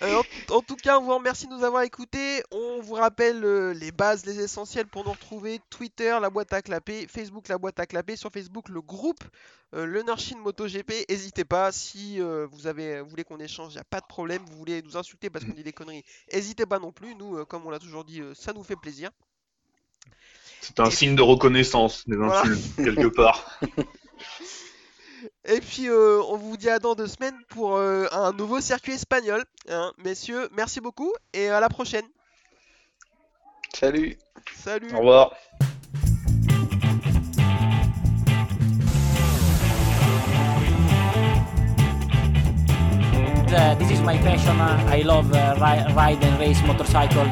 Euh, en, en tout cas, on vous remercie de nous avoir écoutés. On vous rappelle euh, les bases, les essentiels pour nous retrouver. Twitter, la boîte à clapper. Facebook, la boîte à clapper. Sur Facebook, le groupe euh, Le Nurshin MotoGP. N'hésitez pas, si euh, vous, avez, vous voulez qu'on échange, il n'y a pas de problème. Vous voulez nous insulter parce qu'on dit des conneries. N'hésitez pas non plus. Nous, comme on l'a toujours dit, ça nous fait plaisir. C'est un signe de reconnaissance des Voilà. insultes, quelque part. Et puis, euh, on vous dit à dans deux semaines pour euh, un nouveau circuit espagnol. hein. Messieurs, merci beaucoup et à la prochaine. Salut Salut Au revoir. Uh, this is my passion. Uh, I love uh, ri- ride and race motorcycle.